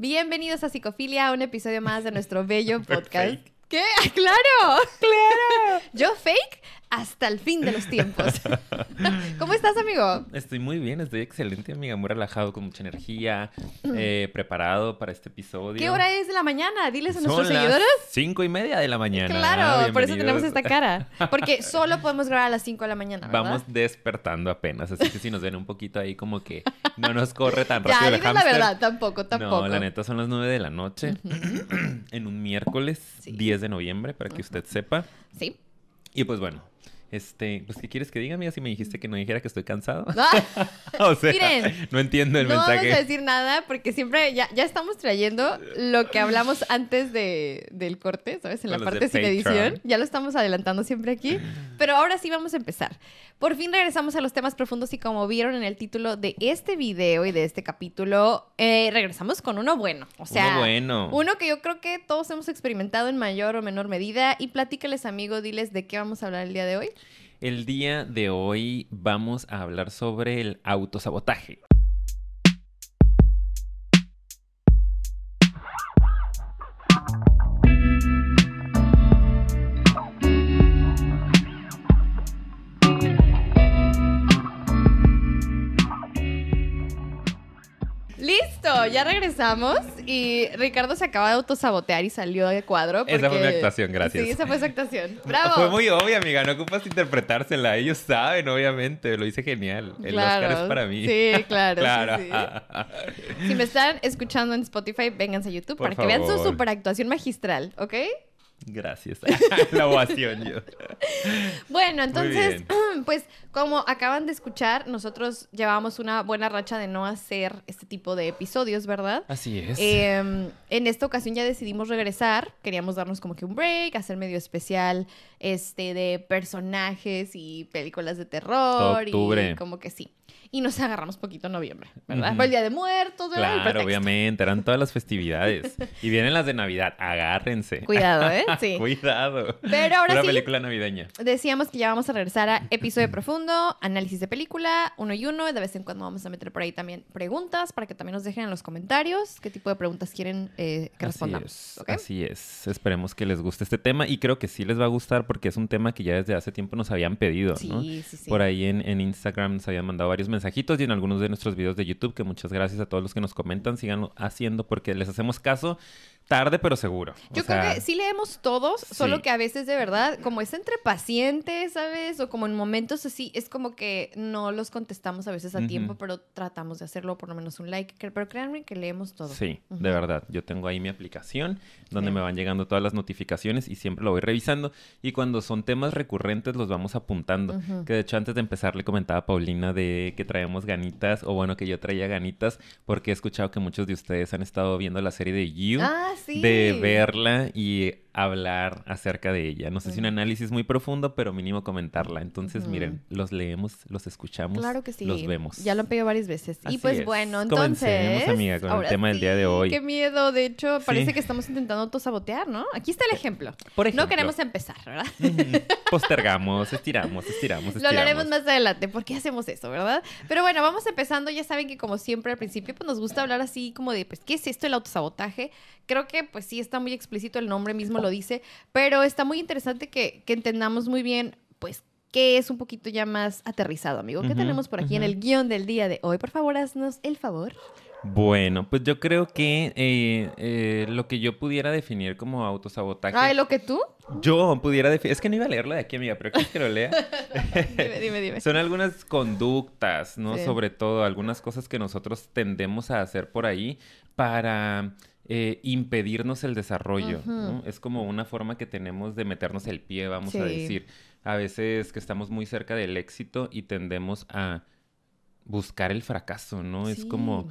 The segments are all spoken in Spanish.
Bienvenidos a Psicofilia, un episodio más de nuestro bello podcast. ¿Qué? ¡Claro! ¡Claro! Yo fake hasta el fin de los tiempos. ¿Cómo estás, amigo? Estoy muy bien, estoy excelente, amiga. Muy relajado, con mucha energía, eh, preparado para este episodio. ¿Qué hora es de la mañana? Diles a Son nuestros las seguidores. Cinco y media de la mañana. Claro, por eso tenemos esta cara. Porque solo podemos grabar a las 5 de la mañana, ¿verdad? Vamos despertando apenas, así que si nos ven un poquito ahí como que no nos corre tan Ya, rápido el diles la verdad, tampoco, tampoco. No, la neta son las nueve de la noche, en un miércoles Sí. 10 de noviembre, para que usted sepa. Sí. Y pues bueno, este, pues ¿qué quieres que diga, amiga? Si me dijiste que no dijera que estoy cansado. Ah, o sea, Miren, no entiendo el no mensaje. vamos a decir nada porque siempre ya, ya estamos trayendo lo que hablamos antes de, del corte, ¿sabes? En la parte sin Patreon. edición. Ya lo estamos adelantando siempre aquí. Pero ahora sí vamos a empezar. Por fin regresamos a los temas profundos y como vieron en el título de este video y de este capítulo, eh, regresamos con uno bueno. O sea, Uno bueno. uno que yo creo que todos hemos experimentado en mayor o menor medida. Y platícales, amigo, diles de qué vamos a hablar el día de hoy. El día de hoy vamos a hablar sobre el autosabotaje. Listo, ya regresamos y Ricardo se acaba de autosabotear y salió de cuadro. Esa fue mi actuación, gracias. Sí, esa fue su actuación. ¡Bravo! Fue muy obvia, amiga. No ocupas interpretársela. Ellos saben, obviamente. Lo hice genial. El Claro. Oscar es para mí. Sí, claro. claro. sí, sí. Si me están escuchando en Spotify, vénganse a YouTube Por para que vean su superactuación magistral, ¿ok? Gracias. La ovación yo. Bueno, entonces, pues como acaban de escuchar, nosotros llevábamos una buena racha de no hacer este tipo de episodios, ¿verdad? Así es. Eh, en esta ocasión ya decidimos regresar. Queríamos darnos como que un break, hacer medio especial este, de personajes y películas de terror. octubre. Y como que sí. Y nos agarramos poquito en noviembre, ¿verdad? Fue el Día de Muertos, ¿verdad? Claro, obviamente. Eran todas las festividades. Y vienen las de Navidad. Agárrense. Cuidado, ¿eh? Sí. Cuidado. Pero ahora Una sí. película navideña. Decíamos que ya vamos a regresar a episodio profundo, análisis de película, uno y uno. De vez en cuando vamos a meter por ahí también preguntas para que también nos dejen en los comentarios qué tipo de preguntas quieren eh, que Así respondamos. así es. Esperemos que les guste este tema y creo que sí les va a gustar porque es un tema que ya desde hace tiempo nos habían pedido, ¿no? Sí, sí, sí. Por ahí en, en Instagram nos habían mandado mensajitos y en algunos de nuestros videos de YouTube, que muchas gracias a todos los que nos comentan, sigan haciendo porque les hacemos caso tarde pero seguro. O Yo sea, creo que sí leemos todos, solo que a veces de verdad, como es entre pacientes, ¿sabes? O como en momentos así, es como que no los contestamos a veces a tiempo, pero tratamos de hacerlo por lo menos un like. Pero créanme que leemos todo. Sí, de verdad. Yo tengo ahí mi aplicación donde Sí. me van llegando todas las notificaciones y siempre lo voy revisando. Y cuando son temas recurrentes los vamos apuntando. Que de hecho antes de empezar le comentaba a Paulina de que traemos ganitas, o bueno, que yo traía ganitas, porque he escuchado que muchos de ustedes han estado viendo la serie de You. Ah, De verla y hablar acerca de ella. No sé si un análisis muy profundo, pero mínimo comentarla. Entonces, miren, los leemos, los escuchamos, Claro que sí. los vemos. Ya lo han pedido varias veces. y pues es. bueno, Comencemos, entonces. amiga, con el tema del día de hoy. Qué miedo. De hecho, parece Sí. que estamos intentando autosabotear, ¿no? Aquí está el ejemplo. Por No ejemplo. queremos empezar, ¿verdad? Postergamos, estiramos, estiramos, Lo estiramos. hablaremos más adelante. ¿Por qué hacemos eso, verdad? Pero bueno, vamos empezando. Ya saben que como siempre al principio pues nos gusta hablar así como de, pues, ¿qué es esto el autosabotaje? Creo que pues sí está muy explícito, el nombre mismo lo dice, pero está muy interesante que, que entendamos muy bien, pues, qué es un poquito ya más aterrizado, amigo. ¿Qué tenemos por aquí en el guion del día de hoy? Por favor, haznos el favor. Bueno, pues yo creo que eh, eh, lo que yo pudiera definir como autosabotaje. Ay, ¿lo que tú? Yo pudiera definir. Es que no iba a leerlo de aquí, amiga, pero ¿quieres que lo lea? Dime, dime, dime. Son algunas conductas, ¿no? Sí. Sobre todo, algunas cosas que nosotros tendemos a hacer por ahí para eh, impedirnos el desarrollo. ¿no? Es como una forma que tenemos de meternos el pie, vamos a decir. A veces que estamos muy cerca del éxito y tendemos a buscar el fracaso, ¿no? Es como.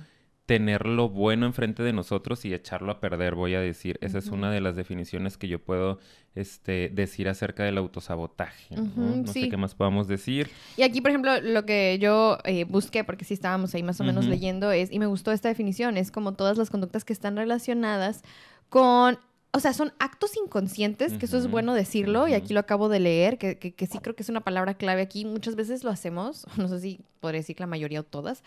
Tener lo bueno enfrente de nosotros y echarlo a perder, voy a decir. Esa es una de las definiciones que yo puedo este, decir acerca del autosabotaje. ¿no? Ujú, no sí. sé qué más podamos decir. Y aquí, por ejemplo, lo que yo eh, busqué, porque sí estábamos ahí más o menos leyendo, es, y me gustó esta definición, es como todas las conductas que están relacionadas con, o sea, son actos inconscientes, que eso es bueno decirlo, y aquí lo acabo de leer, que, que- que sí creo que es una palabra clave aquí, muchas veces lo hacemos, no sé si podría decir que la mayoría o todas,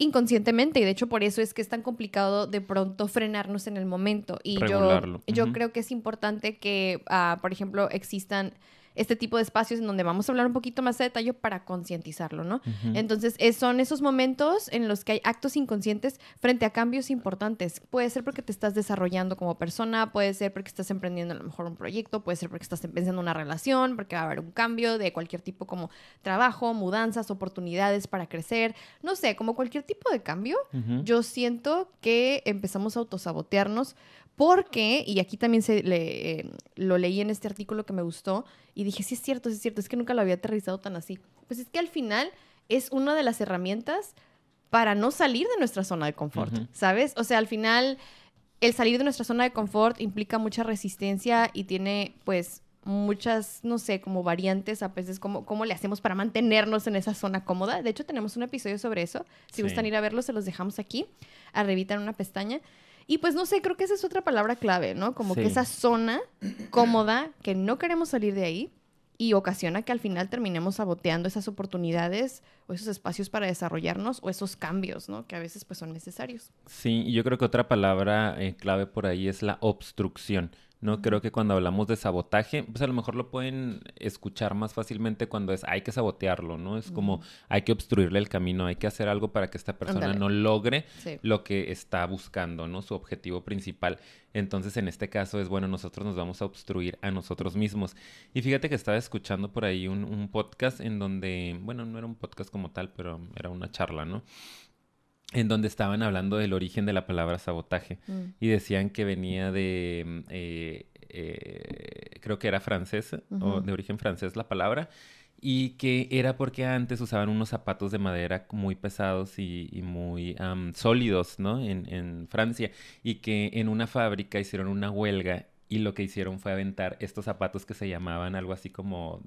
inconscientemente y de hecho por eso es que es tan complicado de pronto frenarnos en el momento. Y yo, yo creo que es importante que, ah, por ejemplo, existan este tipo de espacios en donde vamos a hablar un poquito más a detalle para concientizarlo, ¿no? Entonces, es- son esos momentos en los que hay actos inconscientes frente a cambios importantes. Puede ser porque te estás desarrollando como persona, puede ser porque estás emprendiendo a lo mejor un proyecto, puede ser porque estás empezando una relación, porque va a haber un cambio de cualquier tipo como trabajo, mudanzas, oportunidades para crecer, no sé, como cualquier tipo de cambio. Yo siento que empezamos a autosabotearnos porque, y aquí también se le- eh, lo leí en este artículo que me gustó, y dije, sí es cierto, sí es cierto, es que nunca lo había aterrizado tan así. Pues es que al final es una de las herramientas para no salir de nuestra zona de confort. ¿sabes? O sea, al final el salir de nuestra zona de confort implica mucha resistencia y tiene pues muchas, no sé, como variantes a veces, cómo, cómo le hacemos para mantenernos en esa zona cómoda. De hecho, tenemos un episodio sobre eso. Si Sí. gustan ir a verlo, se los dejamos aquí, arribita en una pestaña. Y pues no sé, creo que esa es otra palabra clave, ¿no? Como que esa zona cómoda, que no queremos salir de ahí y ocasiona que al final terminemos saboteando esas oportunidades o esos espacios para desarrollarnos o esos cambios, ¿no? Que a veces pues son necesarios. Sí, y yo creo que otra palabra eh, clave por ahí es la obstrucción. No creo que cuando hablamos de sabotaje, pues a lo mejor lo pueden escuchar más fácilmente cuando es hay que sabotearlo, ¿no? Es como hay que obstruirle el camino, hay que hacer algo para que esta persona no logre Sí. lo que está buscando, ¿no? Su objetivo principal. Entonces, en este caso es, bueno, nosotros nos vamos a obstruir a nosotros mismos. Y fíjate que estaba escuchando por ahí un, un podcast en donde, bueno, no era un podcast como tal, pero era una charla, ¿no? En donde estaban hablando del origen de la palabra sabotaje Mm. y decían que venía de, mm, eh, eh, creo que era francesa, o de origen francés la palabra, y que era porque antes usaban unos zapatos de madera muy pesados y, y muy am, sólidos, ¿no? En, en Francia, y que en una fábrica hicieron una huelga y lo que hicieron fue aventar estos zapatos que se llamaban algo así como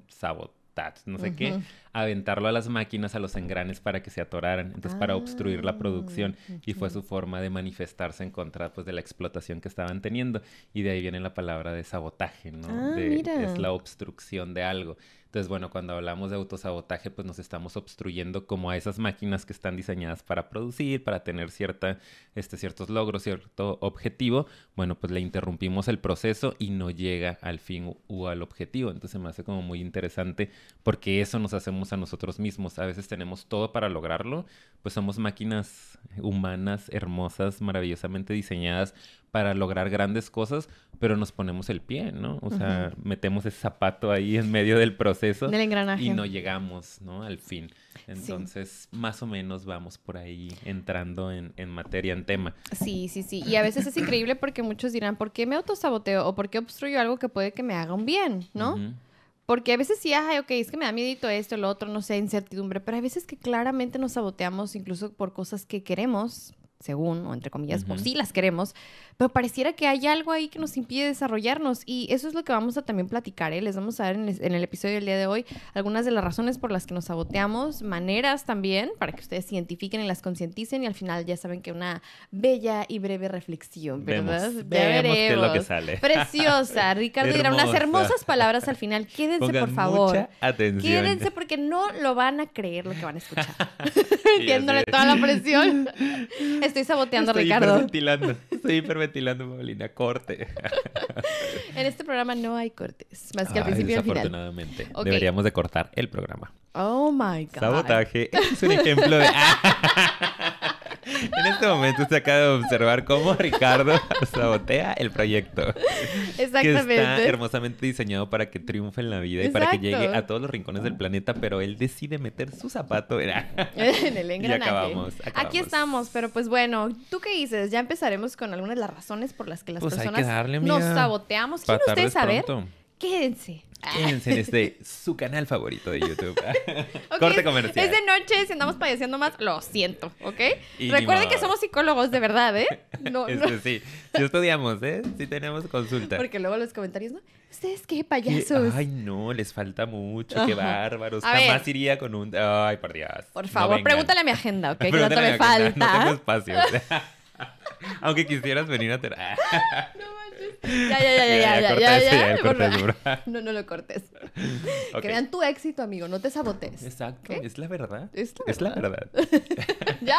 no sé qué, aventarlo a las máquinas, a los engranes para que se atoraran, entonces para obstruir la Ah, producción y fue su forma de manifestarse en contra pues de la explotación que estaban teniendo y de ahí viene la palabra de sabotaje, ¿no? Ah, de, mira. Es la obstrucción de algo. Entonces, bueno, cuando hablamos de autosabotaje, pues nos estamos obstruyendo como a esas máquinas que están diseñadas para producir, para tener cierta, este, ciertos logros, cierto objetivo. Bueno, pues le interrumpimos el proceso y no llega al fin u al objetivo. Entonces me hace como muy interesante porque eso nos hacemos a nosotros mismos. A veces tenemos todo para lograrlo, pues somos máquinas humanas, hermosas, maravillosamente diseñadas para lograr grandes cosas, pero nos ponemos el pie, ¿no? O sea, metemos ese zapato ahí en medio del proceso Del engranaje. y no llegamos, ¿no? Al fin. Entonces, más o menos vamos por ahí entrando en, en materia, en tema. Sí, sí, sí. Y a veces es increíble porque muchos dirán, ¿por qué me autosaboteo? O ¿por qué obstruyo algo que puede que me haga un bien? ¿no? Porque a veces sí, ay, ok, es que me da miedito esto, lo otro, no sé, incertidumbre, pero hay veces que claramente nos saboteamos incluso por cosas que queremos, según, o entre comillas, por Ujú. sí las queremos, pero pareciera que hay algo ahí que nos impide desarrollarnos y eso es lo que vamos a también platicar, ¿eh? Les vamos a dar en el, en el episodio del día de hoy algunas de las razones por las que nos saboteamos, maneras también, para que ustedes se identifiquen y las concienticen y al final ya saben que una bella y breve reflexión, ¿verdad? Vemos, Ya vemos qué es lo que veremos. sale. Preciosa, Ricardo dirá unas Hermosa. hermosas palabras al final. Quédense, Pongan por favor. mucha atención. Quédense porque no lo van a creer lo que van a escuchar. Metiéndole toda la presión. Estoy saboteando a Estoy Ricardo. hiperventilando. Estoy hiperventilando, Paulina. Corte. En este programa no hay cortes, más que al principio y al final. desafortunadamente. Deberíamos de cortar el programa. Oh my God. Sabotaje. Este es un ejemplo de... en este momento se acaba de observar cómo Ricardo sabotea el proyecto. Que está Exactamente. hermosamente diseñado para que triunfe en la vida y para que llegue a todos los rincones del planeta, pero él decide meter su zapato en... en el Y engranaje. acabamos, Aquí estamos, pero pues bueno, ¿tú qué dices? Ya empezaremos con algunas de las razones por las que las Pues personas darle, nos saboteamos. ¿Quieren ustedes saber? pronto. Quédense. Quédense en este, su canal favorito de YouTube. Ok, Corte comercial. Es de noche, si andamos padeciendo más, lo siento, ¿ok? Y Recuerden que somos psicólogos de verdad, ¿eh? No, no. Sí, sí estudiamos, ¿eh? Sí tenemos consulta. Porque luego los comentarios, ¿no? ¿Ustedes qué ¿Qué? payasos? Ay, no, les falta mucho, qué bárbaros. A Jamás ver. iría con un... Ay, por Dios. Por favor, pregúntale a mi agenda, ¿ok? Que no me agenda, falta. No tengo espacio. Aunque quisieras venir a ter... No. Ya, ya, ya, ya, ya. No, no lo cortes. Crean tu éxito, amigo, no te sabotees. Exacto, ¿Qué? es la verdad. Es la Es la verdad. Ya,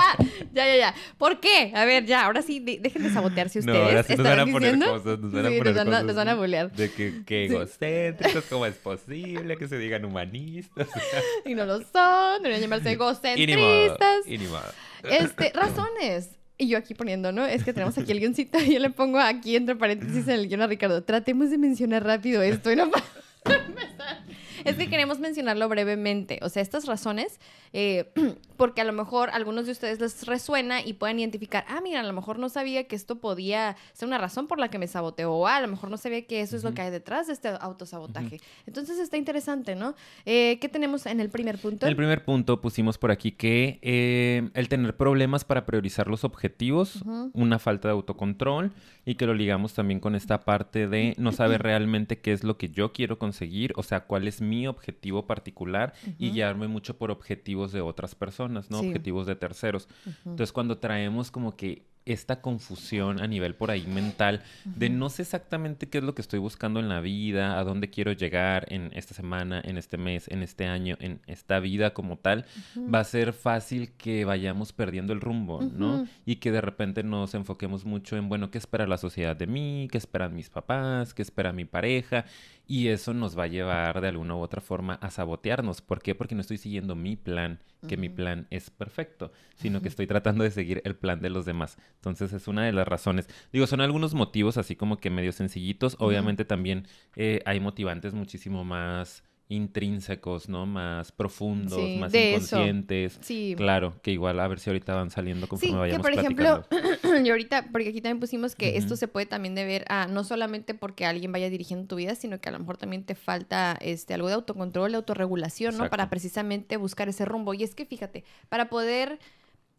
ya, ya, ya. ¿Por qué? A ver, ya, ahora sí, de- dejen de sabotearse No, ustedes. ahora sí nos van a ¿Estarán poner diciendo? cosas, nos van a poner nos van a- cosas. nos van a bulear. De que, que Sí. egocéntricos, ¿cómo es posible que se digan humanistas? Y no lo son, deberían llamarse y ni modo, egocentristas. y ni modo. Este, razones. Y yo aquí poniendo, ¿no? Es que tenemos aquí el guioncito y yo le pongo aquí entre paréntesis en el guion a Ricardo. Tratemos de mencionar rápido esto y no pa- empezar. Es que queremos mencionarlo brevemente. O sea, estas razones, eh, porque a lo mejor a algunos de ustedes les resuena y pueden identificar, ah, mira, a lo mejor no sabía que esto podía ser una razón por la que me saboteó, o ah, a lo mejor no sabía que eso es lo que hay detrás de este autosabotaje. Entonces está interesante, ¿no? Eh, ¿Qué tenemos en el primer punto? En el primer punto pusimos por aquí que eh, el tener problemas para priorizar los objetivos, Ujú. una falta de autocontrol y que lo ligamos también con esta parte de no saber realmente qué es lo que yo quiero conseguir, o sea, cuál es mi objetivo particular y guiarme mucho por objetivos de otras personas, ¿no? Sí. Objetivos de terceros. Entonces, cuando traemos como que esta confusión a nivel por ahí mental de no sé exactamente qué es lo que estoy buscando en la vida, a dónde quiero llegar en esta semana, en este mes, en este año, en esta vida como tal, va a ser fácil que vayamos perdiendo el rumbo, ¿no? Y que de repente nos enfoquemos mucho en, bueno, ¿qué espera la sociedad de mí? ¿Qué esperan mis papás? ¿Qué espera mi pareja? Y eso nos va a llevar de alguna u otra forma a sabotearnos. ¿Por qué? Porque no estoy siguiendo mi plan, que mi plan es perfecto, sino que estoy tratando de seguir el plan de los demás. Entonces es una de las razones. Digo, son algunos motivos así como que medio sencillitos. Obviamente también eh, hay motivantes muchísimo más intrínsecos, ¿no? Más profundos, Sí, más de inconscientes. Sí. Claro, que igual a ver si ahorita van saliendo Sí, conforme que vayamos por ejemplo, y ahorita, porque aquí también pusimos que esto se puede también deber a no solamente porque alguien vaya dirigiendo tu vida, sino que a lo mejor también te falta este, algo de autocontrol, de autorregulación, ¿no? Para precisamente buscar ese rumbo. Y es que fíjate, para poder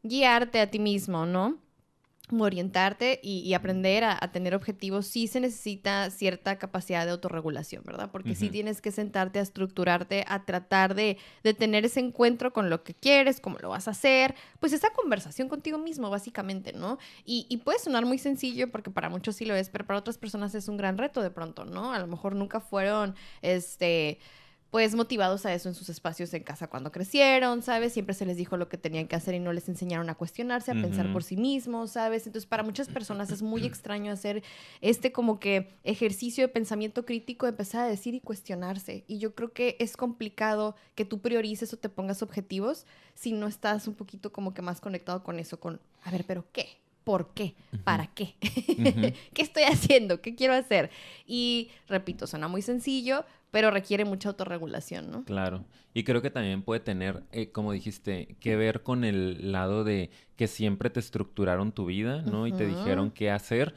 guiarte a ti mismo, ¿no? Orientarte y, y aprender a, a tener objetivos, sí se necesita cierta capacidad de autorregulación, ¿verdad? Porque sí tienes que sentarte a estructurarte, a tratar de, de tener ese encuentro con lo que quieres, cómo lo vas a hacer, pues esa conversación contigo mismo, básicamente, ¿no? Y, y puede sonar muy sencillo porque para muchos sí lo es, pero para otras personas es un gran reto de pronto, ¿no? A lo mejor nunca fueron, este pues motivados a eso en sus espacios en casa cuando crecieron, ¿sabes? Siempre se les dijo lo que tenían que hacer y no les enseñaron a cuestionarse, a pensar por sí mismos, ¿sabes? Entonces, para muchas personas es muy extraño hacer este como que ejercicio de pensamiento crítico, empezar a decir y cuestionarse. Y yo creo que es complicado que tú priorices o te pongas objetivos si no estás un poquito como que más conectado con eso, con, a ver, pero ¿qué? ¿Por qué? ¿Para qué? ¿Qué estoy haciendo? ¿Qué quiero hacer? Y repito, suena muy sencillo, pero requiere mucha autorregulación, ¿no? Claro. Y creo que también puede tener, eh, como dijiste, que ver con el lado de que siempre te estructuraron tu vida, ¿no? Y te dijeron qué hacer.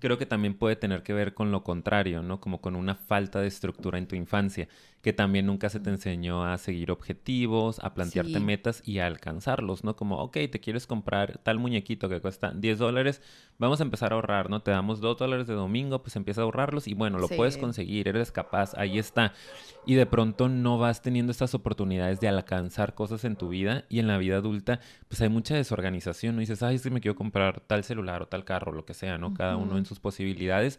Creo que también puede tener que ver con lo contrario, ¿no? Como con una falta de estructura en tu infancia, que también nunca se te enseñó a seguir objetivos, a plantearte Sí. metas y a alcanzarlos, ¿no? Como, ok, te quieres comprar tal muñequito que cuesta 10 dólares, vamos a empezar a ahorrar, ¿no? Te damos 2 dólares de domingo, pues empieza a ahorrarlos y bueno, lo puedes Sí. conseguir, eres capaz, ahí está. Y de pronto no vas teniendo estas oportunidades de alcanzar cosas en tu vida y en la vida adulta, pues hay mucha desorganización, ¿no? dices, ay, es que me quiero comprar tal celular o tal carro, lo que sea, ¿no? Cada uno en sus posibilidades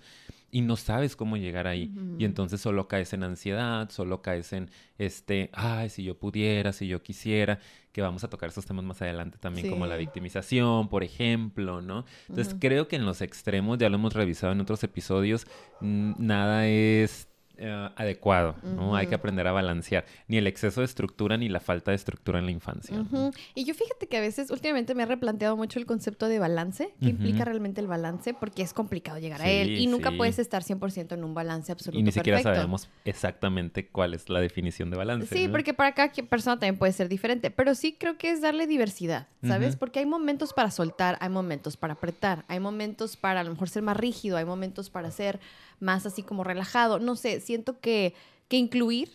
y no sabes cómo llegar ahí. Y entonces solo caes en ansiedad, solo caes en este, ay, si yo pudiera, si yo quisiera, que vamos a tocar esos temas más adelante también, como la victimización, por ejemplo, ¿no? Entonces creo que en los extremos, ya lo hemos revisado en otros episodios, nada es eh, adecuado, ¿no? Hay que aprender a balancear ni el exceso de estructura ni la falta de estructura en la infancia. Y yo fíjate que a veces últimamente me he replanteado mucho el concepto de balance, qué implica realmente el balance, porque es complicado llegar a él y nunca sí. puedes estar 100% en un balance absoluto Y ni siquiera perfecto. sabemos exactamente cuál es la definición de balance. Sí, ¿no? porque para cada que- persona también puede ser diferente, pero sí creo que es darle diversidad, ¿sabes? Porque hay momentos para soltar, hay momentos para apretar, hay momentos para a lo mejor ser más rígido, hay momentos para ser más así como relajado, no sé, siento que, que incluir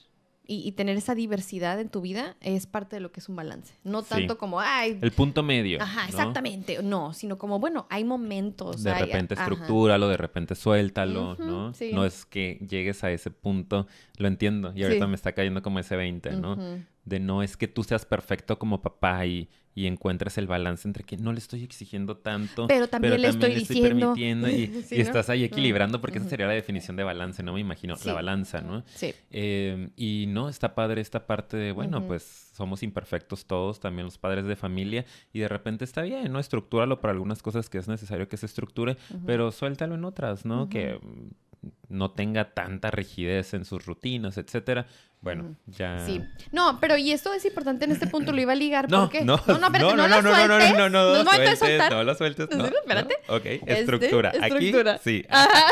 y, y tener esa diversidad en tu vida es parte de lo que es un balance, no Sí. tanto como, ay, El punto medio. ajá, ¿no? exactamente, no, sino como, bueno, hay momentos. De hay- repente estructúralo, de repente suéltalo, Ujú, ¿no? sí. No es que llegues a ese punto, lo entiendo, y ahorita Sí. me está cayendo como ese 20, ¿no? De no es que tú seas perfecto como papá y, y encuentres el balance entre que no le estoy exigiendo tanto, pero también, le, estoy diciendo permitiendo y, estás ahí equilibrando porque esa sería la definición de balance, ¿no? Me imagino, la balanza, ¿no? Sí. Eh, y no, está padre esta parte de, bueno, pues somos imperfectos todos, también los padres de familia, y de repente está bien, ¿no? Estructúralo para algunas cosas que es necesario que se estructure, pero suéltalo en otras, ¿no? Que no tenga tanta rigidez en sus rutinas, etcétera. Bueno, ya. Sí. No, pero y esto es importante en este punto, lo iba a ligar no, porque. No, no, no, espérate, no, no, no, no, no, no, no, no, no, no, sueltes, no lo sueltes. No, espérate. Ok, estructura. estructura. Aquí, sí. Ajá.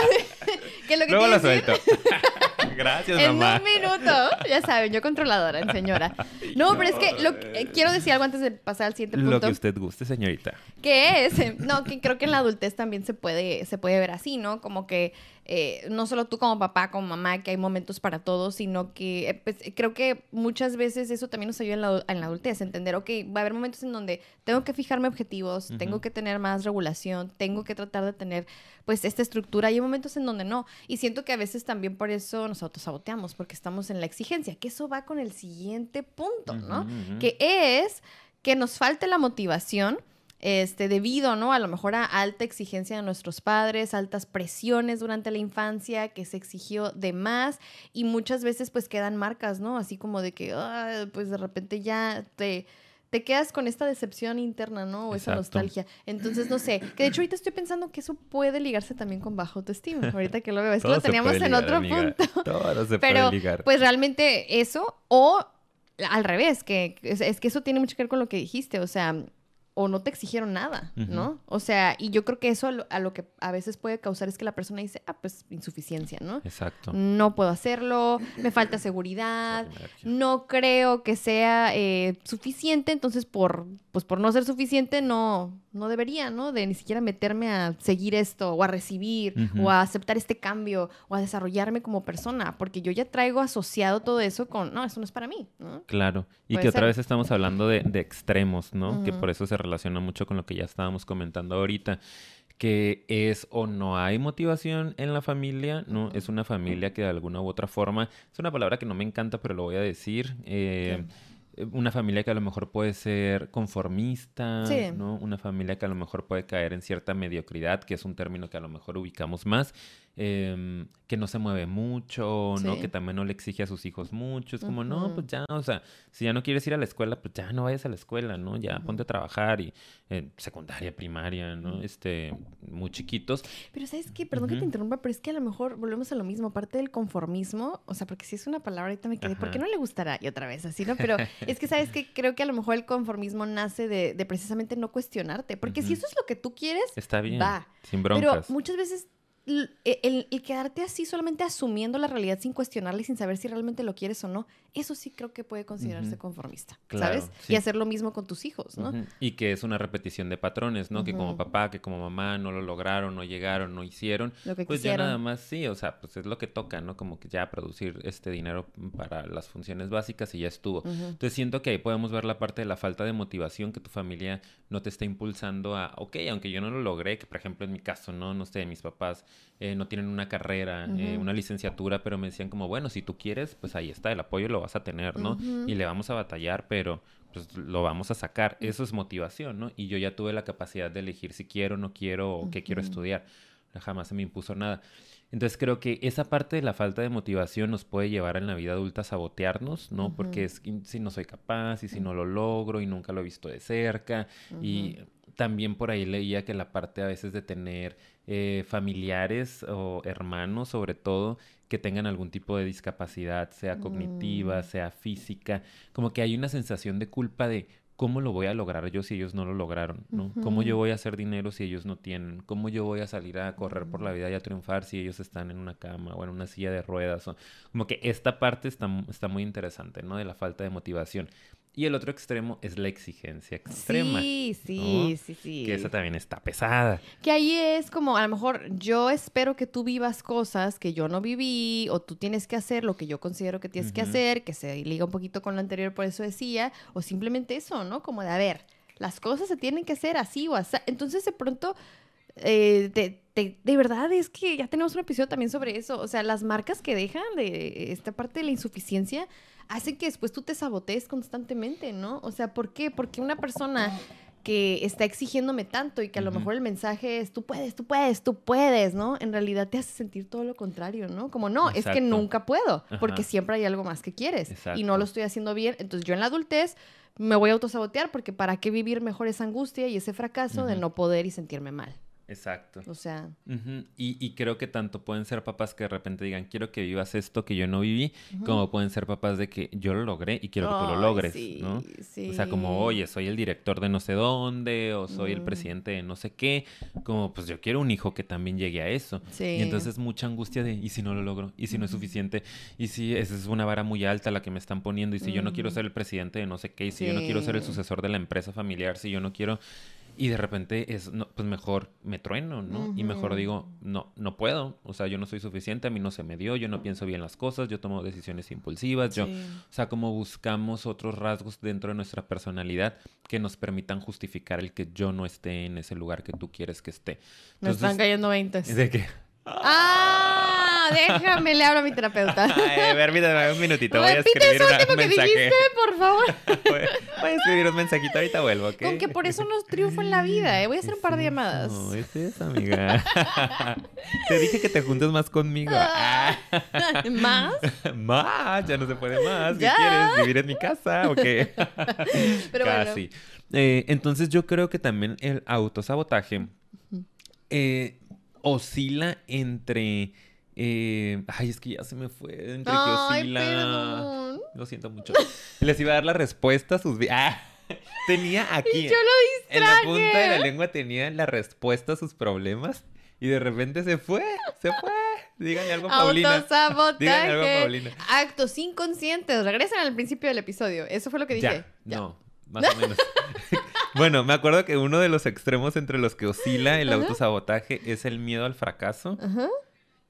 ¿Qué es lo que Luego lo suelto. Gracias, en mamá. un minuto. Ya saben, yo controladora, señora. No, pero es que lo, eh, quiero decir algo antes de pasar al siguiente punto. Lo que usted guste, señorita. ¿Qué es? No, que creo que en la adultez también se puede, se puede ver así, ¿no? Como que eh, no solo tú como papá, como mamá, que hay momentos para todos, sino que eh, pues, creo que muchas veces eso también nos ayuda en la, en la adultez, entender, ok, va a haber momentos en donde tengo que fijarme objetivos, tengo que tener más regulación, tengo que tratar de tener pues esta estructura y hay momentos en donde no. Y siento que a veces también por eso nos autosaboteamos, porque estamos en la exigencia, que eso va con el siguiente punto, ¿no? Que es que nos falte la motivación este, debido, ¿no? A lo mejor a alta exigencia de nuestros padres, altas presiones durante la infancia, que se exigió de más y muchas veces pues quedan marcas, ¿no? Así como de que, pues de repente ya te, te quedas con esta decepción interna, ¿no? O esa nostalgia. Entonces, no sé, que de hecho ahorita estoy pensando que eso puede ligarse también con bajo autoestima, ahorita que lo veo, es que lo teníamos en otro punto. Todo se Pero, puede ligar. pues realmente eso o al revés, que es que eso tiene mucho que ver con lo que dijiste, o sea, o no te exigieron nada, ¿no? O sea, y yo creo que eso a lo, que a veces puede causar es que la persona dice, ah, pues insuficiencia, ¿no? Exacto. No puedo hacerlo, me falta seguridad, no creo que sea eh, suficiente, entonces por, pues por no ser suficiente no, no debería, ¿no? De ni siquiera meterme a seguir esto o a recibir o a aceptar este cambio o a desarrollarme como persona, porque yo ya traigo asociado todo eso con, no, eso no es para mí, ¿no? Claro, y que otra vez estamos hablando de, extremos, ¿no? Que por eso se relaciona mucho con lo que ya estábamos comentando ahorita que es o no hay motivación en la familia, ¿no? Es una familia que de alguna u otra forma, es una palabra que no me encanta, pero lo voy a decir, eh, eh, una familia que a lo mejor puede ser conformista, ¿no? Una familia que a lo mejor puede caer en cierta mediocridad, que es un término que a lo mejor ubicamos más, Em, que no se mueve mucho, ¿no? Que también no le exige a sus hijos mucho. Es como, no, pues ya, o sea, si ya no quieres ir a la escuela, pues ya no vayas a la escuela, ¿no? Ya ponte a trabajar y eh, secundaria, primaria, ¿no? Este, muy chiquitos. Pero ¿sabes qué? Perdón que te interrumpa, pero es que a lo mejor volvemos a lo mismo, aparte del conformismo, o sea, porque si es una palabra ahorita me quedé, ¿por qué no le gustará? Y otra vez así, ¿no? Pero es que, ¿sabes que Creo que a lo mejor el conformismo nace de, precisamente no cuestionarte, porque si eso es lo que tú quieres, está bien, va. sin broncas. Pero muchas veces e, el, quedarte así solamente asumiendo la realidad sin cuestionarla y sin saber si realmente lo quieres o no, eso sí creo que puede considerarse conformista, ¿sabes? Y hacer lo mismo con tus hijos, ¿no? Y que es una repetición de patrones, ¿no? Que como papá, que como mamá no lo lograron, no llegaron, no hicieron, pues ya nada más sí, o sea, pues es lo que toca, ¿no? Como que ya producir este dinero para las funciones básicas y ya estuvo. Entonces siento que ahí podemos ver la parte de la falta de motivación que tu familia no te está impulsando a, ok, aunque yo no lo logré, que por ejemplo en mi caso, ¿no? No sé, mis papás eh, no tienen una carrera, eh, una licenciatura, pero me decían como, bueno, si tú quieres, pues ahí está, el apoyo lo vas a tener, ¿no? Y le vamos a batallar, pero pues lo vamos a sacar. Eso es motivación, ¿no? Y yo ya tuve la capacidad de elegir si quiero, no quiero o qué quiero estudiar. Jamás se me impuso nada. Entonces creo que esa parte de la falta de motivación nos puede llevar en la vida adulta a sabotearnos, ¿no? Porque es si no soy capaz y si no lo logro y nunca lo he visto de cerca. Y también por ahí leía que la parte a veces de tener eh, familiares o hermanos sobre todo que tengan algún tipo de discapacidad, sea cognitiva, mm. sea física, como que hay una sensación de culpa de ¿cómo lo voy a lograr yo si ellos no lo lograron? ¿no? ¿Cómo yo voy a hacer dinero si ellos no tienen? ¿Cómo yo voy a salir a correr por la vida y a triunfar si ellos están en una cama o en una silla de ruedas? O, como que esta parte está, está muy interesante, ¿no? De la falta de motivación. Y el otro extremo es la exigencia extrema. Sí, sí, sí, sí. Que esa también está pesada. Que ahí es como, a lo mejor yo espero que tú vivas cosas que yo no viví, o tú tienes que hacer lo que yo considero que tienes que hacer, que se liga un poquito con lo anterior, por eso decía, o simplemente eso, ¿no? Como de, a ver, las cosas se tienen que hacer así o así. Entonces, de pronto, eh, de, de, de verdad es que ya tenemos un episodio también sobre eso. O sea, las marcas que dejan de esta parte de la insuficiencia hacen que después tú te sabotees constantemente, ¿no? O sea, ¿por qué? Porque una persona que está exigiéndome tanto y que a lo mejor el mensaje es tú puedes, tú puedes, tú puedes, ¿no? En realidad te hace sentir todo lo contrario, ¿no? Como no, es que nunca puedo, porque siempre hay algo más que quieres y no lo estoy haciendo bien. Entonces yo en la adultez me voy a autosabotear porque para qué vivir mejor esa angustia y ese fracaso de no poder y sentirme mal. Exacto. O sea, Y, y creo que tanto pueden ser papás que de repente digan, quiero que vivas esto que yo no viví, como pueden ser papás de que yo lo logré y quiero que tú lo logres, sí, ¿no? sí. O sea, como, oye, soy el director de no sé dónde, o soy el presidente de no sé qué, como, pues yo quiero un hijo que también llegue a eso. Sí. Y entonces mucha angustia de, ¿y si no lo logro? ¿Y si no es suficiente? ¿Y si esa es una vara muy alta la que me están poniendo? ¿Y si yo no quiero ser el presidente de no sé qué? ¿Y si yo no quiero ser el sucesor de la empresa familiar? ¿Si yo no quiero...? Y de repente es, no, pues mejor me trueno, ¿no? Y mejor digo, no, no puedo. O sea, yo no soy suficiente, a mí no se me dio, yo no pienso bien las cosas, yo tomo decisiones impulsivas, yo... O sea, como buscamos otros rasgos dentro de nuestra personalidad que nos permitan justificar el que yo no esté en ese lugar que tú quieres que esté. me están Entonces, cayendo 20. de que... ¡Ah! Déjame, le hablo a mi terapeuta. Ay, permítame un minutito. Voy a escribir eso último que dijiste, por favor. Voy, voy a escribir un mensajito, ahorita vuelvo, ¿ok? Con que por eso no triunfo en la vida, ¿eh? Voy a hacer un par de llamadas. No, es eso, amiga. te dije que te juntes más conmigo. Ah. ¿Más? más, ya no se puede más. ¿Qué Ya. quieres? ¿Vivir en mi casa o qué? Pero bueno. Casi. Eh, entonces yo creo que también el autosabotaje eh, oscila entre... eh, ay, es que ya se me fue. Entre Ay, que oscila... perdón. Lo siento mucho. Les iba a dar la respuesta a sus... Ah, tenía aquí... Yo lo En la punta de la lengua tenía la respuesta a sus problemas y de repente se fue, se fue. Díganle algo a Paulina. Díganle algo a Autosabotaje. Paulina. Actos inconscientes. Regresen al principio del episodio. Eso fue lo que dije. Ya, no, más o menos. bueno, me acuerdo que uno de los extremos entre los que oscila el Ajá. autosabotaje es el miedo al fracaso Ajá.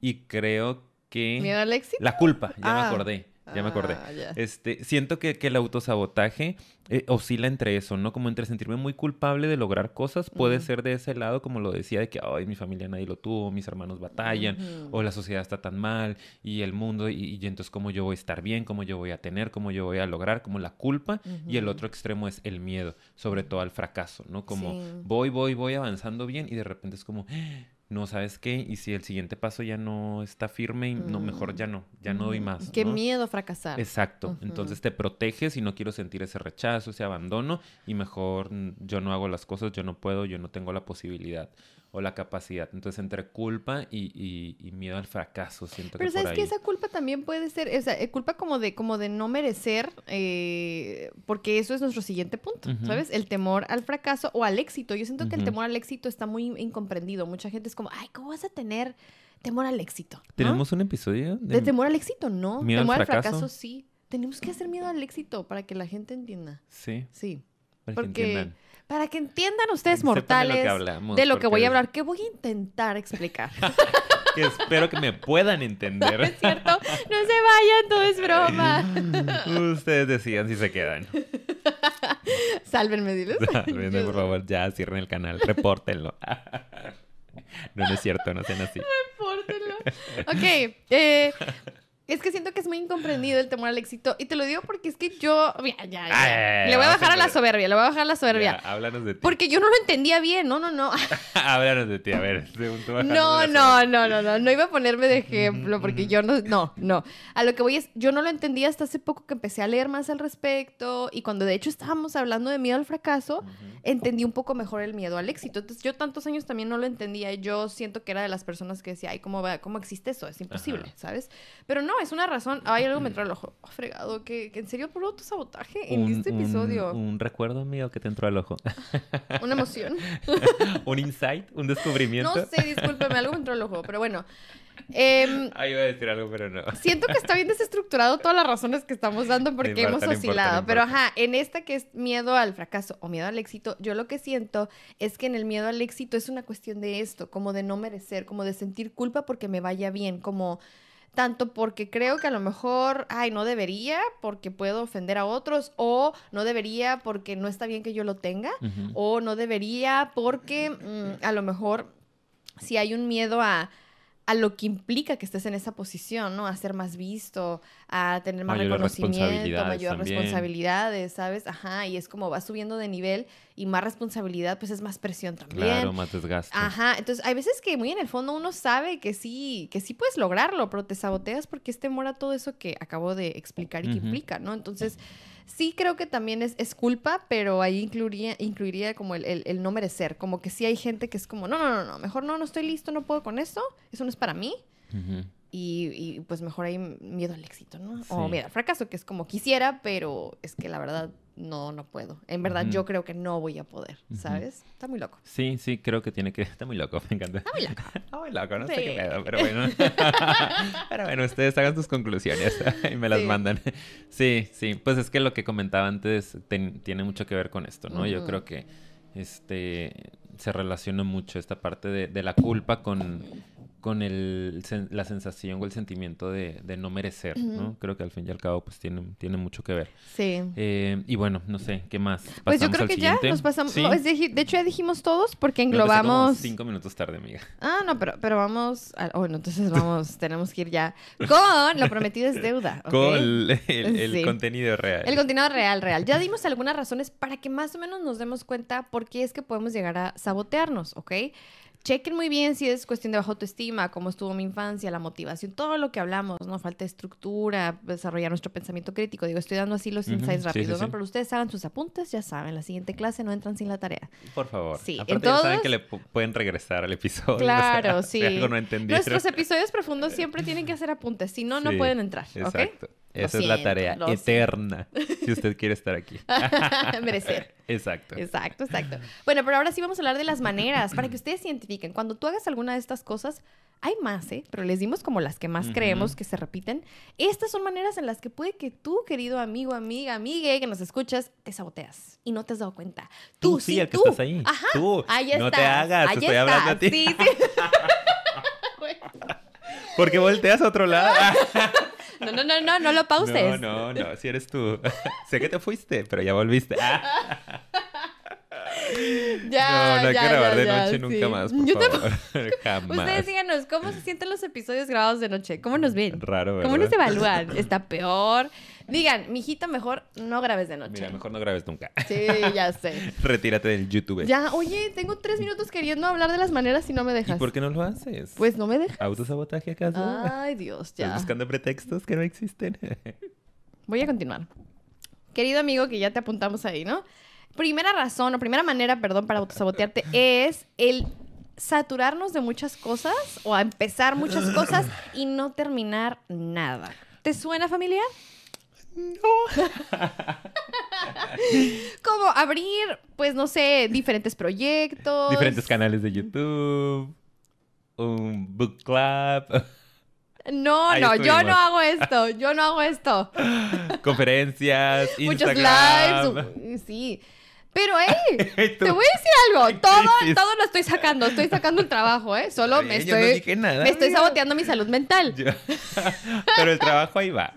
Y creo que ¿Miedo al éxito? la culpa, ya me Ah. acordé. Ya me acordé. Ah. Este, siento que, que el autosabotaje eh, oscila entre eso, ¿no? Como entre sentirme muy culpable de lograr cosas, puede ser de ese lado, como lo decía, de que, ay, mi familia nadie lo tuvo, mis hermanos batallan, o la sociedad está tan mal, y el mundo, y, y entonces cómo yo voy a estar bien, cómo yo voy a tener, cómo yo voy a lograr, como la culpa, y el otro extremo es el miedo, sobre todo al fracaso, ¿no? Como Sí. voy, voy, voy avanzando bien, y de repente es como... No, ¿sabes qué? Y si el siguiente paso ya no está firme, y no, mejor ya no, ya no doy Ujú. más. Qué ¿no? miedo fracasar. Exacto. Entonces te proteges y no quiero sentir ese rechazo, ese abandono y mejor mm, yo no hago las cosas, yo no puedo, yo no tengo la posibilidad o la capacidad. Entonces entre culpa y, y- y miedo al fracaso, siento Pero que por sabes que ahí. esa culpa también puede ser, o sea, eh, culpa como de, como de no merecer, eh, porque eso es nuestro siguiente punto. ¿sabes? El temor al fracaso o al éxito. Yo siento que el temor al éxito está muy incomprendido. Mucha gente es como, ay, ¿cómo vas a tener temor al éxito? ¿Tenemos un episodio De temor al éxito, no. miedo temor al fracaso? fracaso, sí. Tenemos que hacer miedo al éxito para que la gente entienda. Sí, Sí. para que Porque entiendan. Para que entiendan ustedes Sepan de lo que mortales hablamos, de lo que voy a es- hablar, que voy a intentar explicar. Que espero que me puedan ¿Es entender. cierto? No se vayan, todo es broma. Ustedes decían si se quedan. Sálvenme, diles. Sálvenme, por favor, ya cierren el canal, repórtenlo. No, no es cierto, no sean así. Repórtenlo. Ok, eh, es que siento que es muy incomprendido el temor al éxito. Y te lo digo porque es que yo. Mira, ya, ya. Ay, le voy a bajar a la soberbia, le voy a bajar a la soberbia. Ya, háblanos de ti. Porque yo no lo entendía bien, no, no, no. háblanos de ti, a ver. No, no, no, no, no, no iba a ponerme de ejemplo porque yo no, no, no. A lo que voy es, yo no lo entendía hasta hace poco que empecé a leer más al respecto y cuando de hecho estábamos hablando de miedo al fracaso, entendí un poco mejor el miedo al éxito. Entonces yo tantos años también no lo entendía yo siento que era de las personas que decía, ay, ¿cómo, va, cómo existe eso? Es imposible, Ajá. ¿sabes? Pero no, es una razón. Ay, algo me entró al ojo. Oh, fregado, que, en serio por autosabotaje en Un- este episodio. Un, recuerdo mío que te entró al ojo. Una emoción. un insight, un descubrimiento. No sé, discúlpeme, algo me entró al ojo, pero bueno. Em, Ah, iba a decir algo, pero no. Siento que está bien desestructurado todas las razones que estamos dando porque importa, hemos importa, oscilado. Pero importa. ajá, en esta que es miedo al fracaso o miedo al éxito, yo lo que siento es que en el miedo al éxito es una cuestión de esto, como de no merecer, como de sentir culpa porque me vaya bien, como tanto porque creo que a lo mejor, ay, no debería porque puedo ofender a otros o no debería porque no está bien que yo lo tenga o no debería porque mm, a lo mejor si hay un miedo a, a lo que implica que estés en esa posición, ¿no? A ser más visto, a tener más reconocimiento, responsabilidades mayores también. responsabilidades, ¿sabes? Ajá, y es como vas subiendo de nivel y más responsabilidad, pues es más presión también. Claro, más desgaste. Ajá, entonces hay veces que muy en el fondo uno sabe que sí, que sí puedes lograrlo, pero te saboteas porque es temor a todo eso que acabo de explicar y que implica, ¿no? Entonces, sí creo que también es, es culpa, pero ahí incluiría, incluiría como el, el- el no merecer, como que sí hay gente que es como, no, no, no, no, mejor no, no estoy listo, no puedo con esto, eso no es para mí. Y, y, pues mejor hay miedo al éxito, ¿no? O miedo al fracaso, que es como quisiera, pero es que la verdad no, no puedo. En verdad yo creo que no voy a poder. ¿sabes? Está muy loco. Sí, sí, creo que tiene que... Está muy loco, me encanta. Está muy loco. Está muy loco, no sé qué pedo, pero bueno. pero bueno, ustedes hagan sus conclusiones y me las Sí. mandan. Sí, sí, pues es que lo que comentaba antes ten- tiene mucho que ver con esto, ¿no? Yo creo que este se relaciona mucho esta parte de, de la culpa con, con el, la sensación o el sentimiento de, de no merecer, ¿no? Creo que al fin y al cabo pues tiene, tiene mucho que ver. Sí. Eh, y bueno, no sé, ¿qué más? Pues yo ¿Pasamos creo al que ya nos pasamos. Sí. de, hecho, ya dijimos todos porque empecé como englobamos. cinco minutos tarde, amiga. Ah, no, pero, pero vamos. a- bueno, entonces vamos, tenemos que ir ya con lo prometido es deuda. ¿ok? Con el, el- el Sí. contenido real. El contenido real, real. Ya dimos algunas razones para que más o menos nos demos cuenta por qué es que podemos llegar a sabotearnos, ¿ok? Chequen muy bien si es cuestión de baja autoestima, cómo estuvo mi infancia, la motivación, todo lo que hablamos, ¿no? Falta de estructura, desarrollar nuestro pensamiento crítico. Digo, estoy dando así los insights sí, rápidos, sí, ¿no? sí. Pero ustedes hagan sus apuntes, ya saben, la siguiente clase no entran sin la tarea. Por favor. Sí, Aparte en ya saben que le pu- pueden regresar al episodio. Claro, si sí. algo no entendieron. Nuestros episodios profundos siempre tienen que hacer apuntes, si no, no pueden entrar. Exacto. Esa es la tarea siento. eterna. Si usted quiere estar aquí. Merecer. Exacto. Exacto, exacto. Bueno, pero ahora sí vamos a hablar de las maneras para que ustedes identifiquen. Cuando tú hagas alguna de estas cosas, hay más, ¿eh? Pero les dimos como las que más creemos que se repiten. Estas son maneras en las que puede que tú, querido amigo, amiga, amigue, que nos escuchas, te saboteas y no te has dado cuenta. Tú sí, el que tú. estás ahí. Ajá. Tú. Ahí no te hagas, ahí estoy hablando a ti. Sí, sí. Porque volteas a otro lado. No, no, no, no, no lo pauses. No, no, no, si eres tú. sé que te fuiste, pero ya volviste. Ya, no, no hay ya, que grabar ya, de ya, noche sí. nunca más, por Yo favor. Jamás. Ustedes díganos, ¿cómo se sienten los episodios grabados de noche? ¿Cómo nos ven? Raro, ¿verdad? ¿Cómo nos evalúan? ¿Está peor? Digan, mijita, mejor no grabes de noche. Mira, mejor no grabes nunca. Sí, ya sé. Retírate del YouTube. Ya, oye, tengo tres minutos queriendo hablar de las maneras y no me ¿Y dejas. por qué no lo haces? Pues no me dejas. ¿Autosabotaje acaso? Ay, Dios, ¿Estás ya. buscando pretextos que no existen? Voy a continuar. Querido amigo, que ya te apuntamos ahí, ¿no? Primera razón, o primera manera, perdón, para autosabotearte es el saturarnos de muchas cosas o a empezar muchas cosas y no terminar nada. ¿Te suena familiar? No. Como abrir, pues no sé, diferentes proyectos. Diferentes canales de YouTube. Un book club. No, Ahí no, yo no hago esto, yo no hago esto. conferencias. Muchos Instagram. lives, uh, sí. Pero, hey, te voy a decir algo. Todo, todo lo estoy sacando. Estoy sacando el trabajo, ¿eh? Solo me yo no estoy, dije nada, me estoy saboteando mi salud mental. Yo- Pero el trabajo ahí va.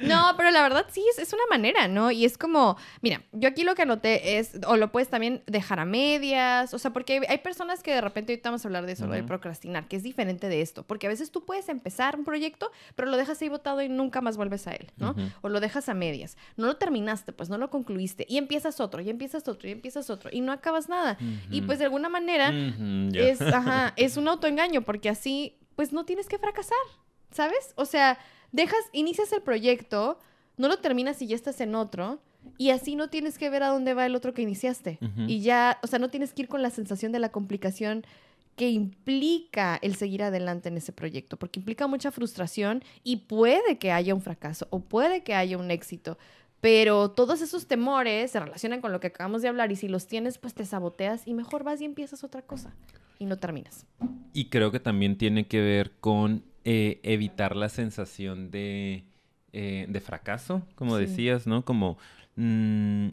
No, pero la verdad sí, es, es una manera, ¿no? Y es como, mira, yo aquí lo que anoté es, o lo puedes también dejar a medias, o sea, porque hay, hay personas que de repente, ahorita vamos a hablar de eso, lo de procrastinar, que es diferente de esto, porque a veces tú puedes empezar un proyecto, pero lo dejas ahí botado y nunca más vuelves a él, ¿no? O lo dejas a medias, no lo terminaste, pues no lo concluiste, y empiezas otro, y empiezas otro, y empiezas otro, y no acabas nada. Y pues de alguna manera es, ajá, es un autoengaño, porque así, pues no tienes que fracasar, ¿sabes? O sea, dejas, inicias el proyecto, no lo terminas y ya estás en otro, y así no tienes que ver a dónde va el otro que iniciaste. Y ya, o sea, no tienes que ir con la sensación de la complicación que implica el seguir adelante en ese proyecto, porque implica mucha frustración y puede que haya un fracaso o puede que haya un éxito. Pero todos esos temores se relacionan con lo que acabamos de hablar y si los tienes, pues te saboteas y mejor vas y empiezas otra cosa y no terminas. Y creo que también tiene que ver con eh, evitar la sensación de, eh, de fracaso, como Sí. decías, ¿no? Como mm,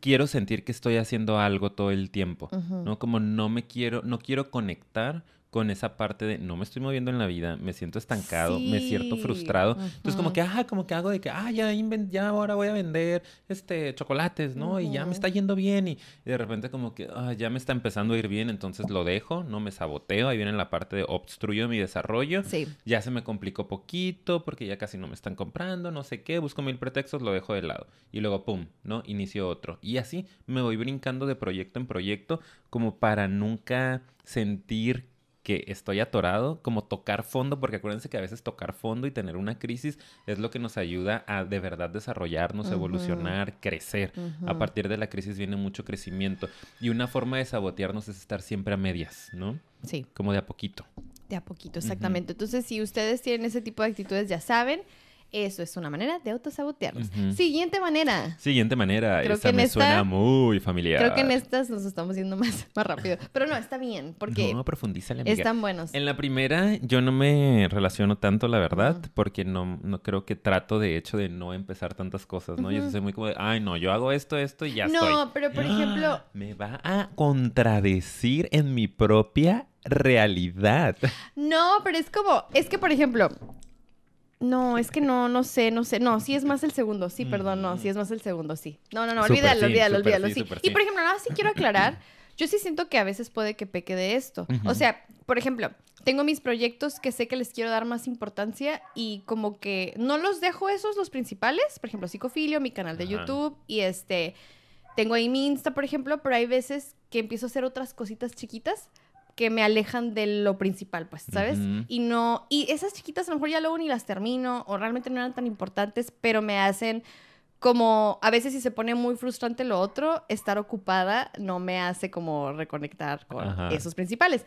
quiero sentir que estoy haciendo algo todo el tiempo. ¿no? Como no me quiero, no quiero conectar con esa parte de no me estoy moviendo en la vida, me siento estancado, me siento frustrado. Entonces como que, ah, como que hago de que, ah, ya, ya ahora voy a vender este chocolates, ¿no? Y ya me está yendo bien y, y de repente como que, ah, ya me está empezando a ir bien, entonces lo dejo, no me saboteo, ahí viene la parte de obstruyo mi desarrollo. Sí. Ya se me complicó poquito porque ya casi no me están comprando, no sé qué, busco mil pretextos, lo dejo de lado. Y luego, pum, ¿no? Inicio otro. Y así me voy brincando de proyecto en proyecto como para nunca sentir que estoy atorado, como tocar fondo, porque acuérdense que a veces tocar fondo y tener una crisis es lo que nos ayuda a de verdad desarrollarnos, evolucionar, crecer. A partir de la crisis viene mucho crecimiento. Y una forma de sabotearnos es estar siempre a medias, ¿no? Sí. Como de a poquito. De a poquito, exactamente. Entonces, si ustedes tienen ese tipo de actitudes, ya saben, eso es una manera de autosabotearnos. Siguiente manera. Siguiente manera, Creo esa que me esta- suena muy familiar. Creo que en estas nos estamos yendo más, más rápido. Pero no, está bien, porque No, profundízale, amiga. están buenos. En la primera yo no me relaciono tanto, la verdad, porque no, no creo que trato de hecho de no empezar tantas cosas, ¿no? Yo soy muy como de, ay, no, yo hago esto, esto y ya no, estoy. pero por ejemplo, Me va a contradecir en mi propia realidad. no, pero es como, es que por ejemplo, no, es que no, no sé, no sé, no, sí es más el segundo, sí, perdón, no, sí es más el segundo, sí. No, no, no, olvídalo, sí, olvídalo, olvídalo, sí, sí. Y por ejemplo, nada, sí quiero aclarar, yo sí siento que a veces puede que peque de esto. O sea, por ejemplo, tengo mis proyectos que sé que les quiero dar más importancia y como que no los dejo esos los principales, por ejemplo, Psicofilio, mi canal de. YouTube y este, tengo ahí mi Insta, por ejemplo, pero hay veces que empiezo a hacer otras cositas chiquitas que me alejan de lo principal, pues, ¿sabes? Y no, y esas chiquitas a lo mejor ya luego ni las termino o realmente no eran tan importantes, pero me hacen como a veces si se pone muy frustrante lo otro, estar ocupada no me hace como reconectar con Ajá. esos principales.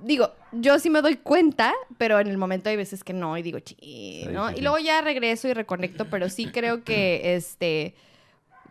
Digo, yo sí me doy cuenta, pero en el momento hay veces que no y digo, chi, ¿no? Y luego ya regreso y reconecto, pero sí creo que este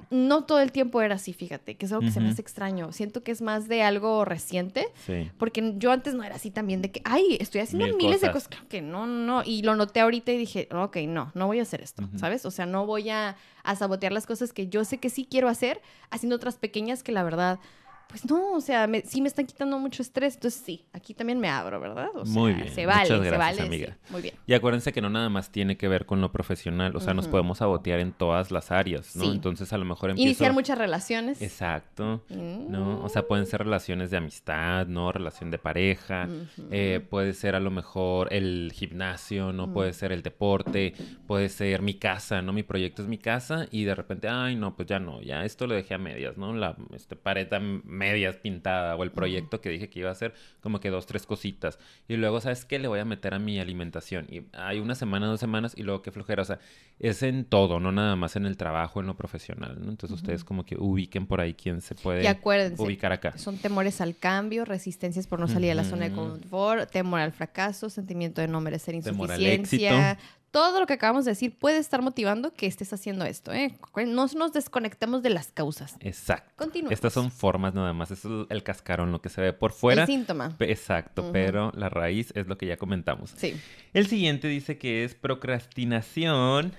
no todo el tiempo era así, fíjate, que es algo que se me hace extraño. Siento que es más de algo reciente, Sí. porque yo antes no era así también de que, ay, estoy haciendo Mil miles de cosas. cosas. Claro que no, no. Y lo noté ahorita y dije, ok, no, no voy a hacer esto. ¿sabes? O sea, no voy a, a sabotear las cosas que yo sé que sí quiero hacer, haciendo otras pequeñas que la verdad, pues no, o sea, me- sí me están quitando mucho estrés. Entonces sí, aquí también me abro, ¿verdad? O Muy sea, bien, Se vale, muchas se gracias, vale. amiga. sí, muy bien. Y acuérdense que no nada más tiene que ver con lo profesional, o sea, nos podemos sabotear en todas las áreas, ¿no? Sí. Entonces a lo mejor empiezo... Iniciar muchas relaciones. Exacto. Mm. ¿no? O sea, pueden ser relaciones de amistad, ¿no? Relación de pareja, eh, puede ser a lo mejor el gimnasio, ¿no? Puede ser el deporte, puede ser mi casa, ¿no? Mi proyecto es mi casa y de repente, ay, no, pues ya no, ya esto lo dejé a medias, ¿no? La este, pared medias pintada o el proyecto que dije que iba a hacer, como que dos, tres cositas. Y luego, ¿sabes qué? Le voy a meter a mi alimentación. Y hay una semana, dos semanas y luego qué flojera. O sea, es en todo, no nada más en el trabajo, en lo profesional, ¿no? Entonces ustedes como que ubiquen por ahí quién se puede Y acuérdense, ubicar acá. Son temores al cambio, resistencias por no salir de la zona de confort, temor al fracaso, sentimiento de no merecer Temor al insuficiencia. Todo lo que acabamos de decir puede estar motivando que estés haciendo esto. ¿eh? No nos desconectemos de las causas. Exacto. Continuemos. Estas son formas nada más. Es el cascarón, lo que se ve por fuera. El síntoma. Exacto, pero la raíz es lo que ya comentamos. Sí. El siguiente dice que es procrastinación.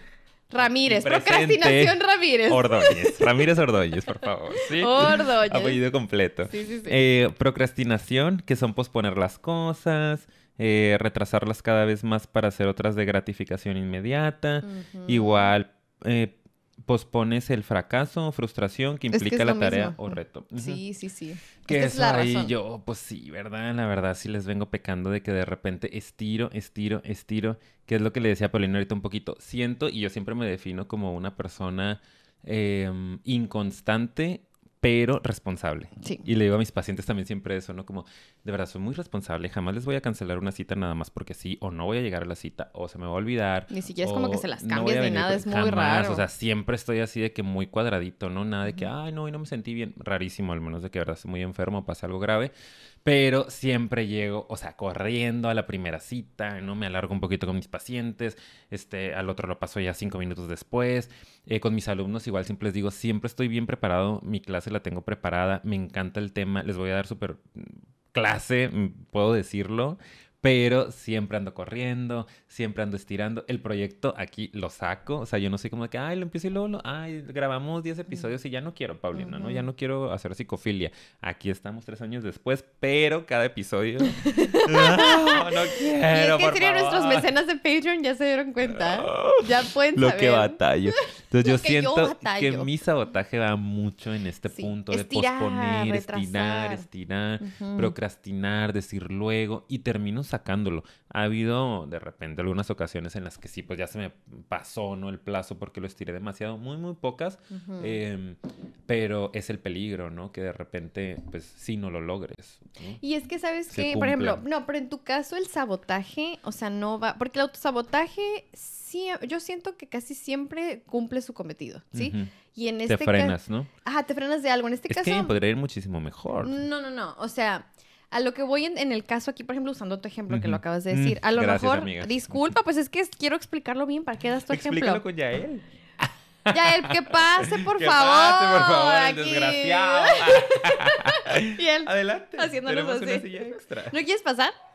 Ramírez, procrastinación Ramírez. Ordóñez. Ramírez Ordóñez, por favor. ¿sí? Ordóñez. Apellido completo. Sí, sí, sí. Eh, procrastinación, que son posponer las cosas, eh, retrasarlas cada vez más para hacer otras de gratificación inmediata. Igual, eh, pospones el fracaso o frustración que Es que implica es la tarea mismo. o reto. Sí, sí, sí. Que es la ahí razón. yo, pues sí, ¿verdad? La verdad sí les vengo pecando de que de repente estiro, estiro, estiro, que es lo que le decía a Paulina ahorita un poquito. Siento, y yo siempre me defino como una persona em, inconstante, pero responsable. Sí. Y le digo a mis pacientes también siempre eso, ¿no? Como, de verdad, soy muy responsable, jamás les voy a cancelar una cita nada más porque sí, o no voy a llegar a la cita, o se me va a olvidar. Ni siquiera es como que se las no cambies a ni nada, es muy jamás, raro. O sea, siempre estoy así de que muy cuadradito, ¿no? Nada de que, ay, no, hoy no me sentí bien. Rarísimo, al menos de que de verdad estoy muy enfermo o pase algo grave. Pero siempre llego, o sea, corriendo a la primera cita, ¿no? Me alargo un poquito con mis pacientes, este, al otro lo paso ya cinco minutos después. Eh, con mis alumnos igual siempre les digo, siempre estoy bien preparado, mi clase la tengo preparada, me encanta el tema, les voy a dar súper mm, clase, mm, puedo decirlo, pero siempre ando corriendo, siempre ando estirando. El proyecto aquí lo saco, o sea, yo no sé cómo que, ay, lo empiezo y luego, lo, ay, grabamos 10 episodios y ya no quiero, Paulina, ¿no? Ya no quiero hacer psicofilia. Aquí estamos tres años después, pero cada episodio... no, no quiero, y es que serían nuestros mecenas de Patreon, ya se dieron cuenta. Ya pueden Lo saber. que batallo. Entonces yo Lo siento que mi sabotaje va mucho en este Sí, punto estirar, de posponer, estirar, estirar, procrastinar, decir luego y termino sacándolo. Ha habido de repente algunas ocasiones en las que sí, pues ya se me pasó, ¿no? El plazo porque lo estiré demasiado, muy, muy pocas, em, pero es el peligro, ¿no? Que de repente, pues sí, no lo logres. ¿no? Y es que, ¿sabes qué? Por ejemplo, no, pero en tu caso el sabotaje, o sea, no va... Porque el autosabotaje, sí, yo siento que casi siempre cumple su cometido, ¿sí? Y en Te este caso... frenas, ¿no? Ajá, te frenas de algo. En este Es caso... que podría ir muchísimo mejor. No, no, no. O sea, a lo que voy en, en el caso aquí, por ejemplo, usando tu ejemplo que lo acabas de Mm, decir. A lo gracias, mejor, amiga. disculpa, pues es que quiero explicarlo bien. ¿Para qué das tu Explícalo ejemplo? con Yael. Ya, el que pase, por Que favor. pase, por favor, el aquí. desgraciado. Y él, Adelante. Haciéndonos una así. silla extra. ¿no quieres pasar?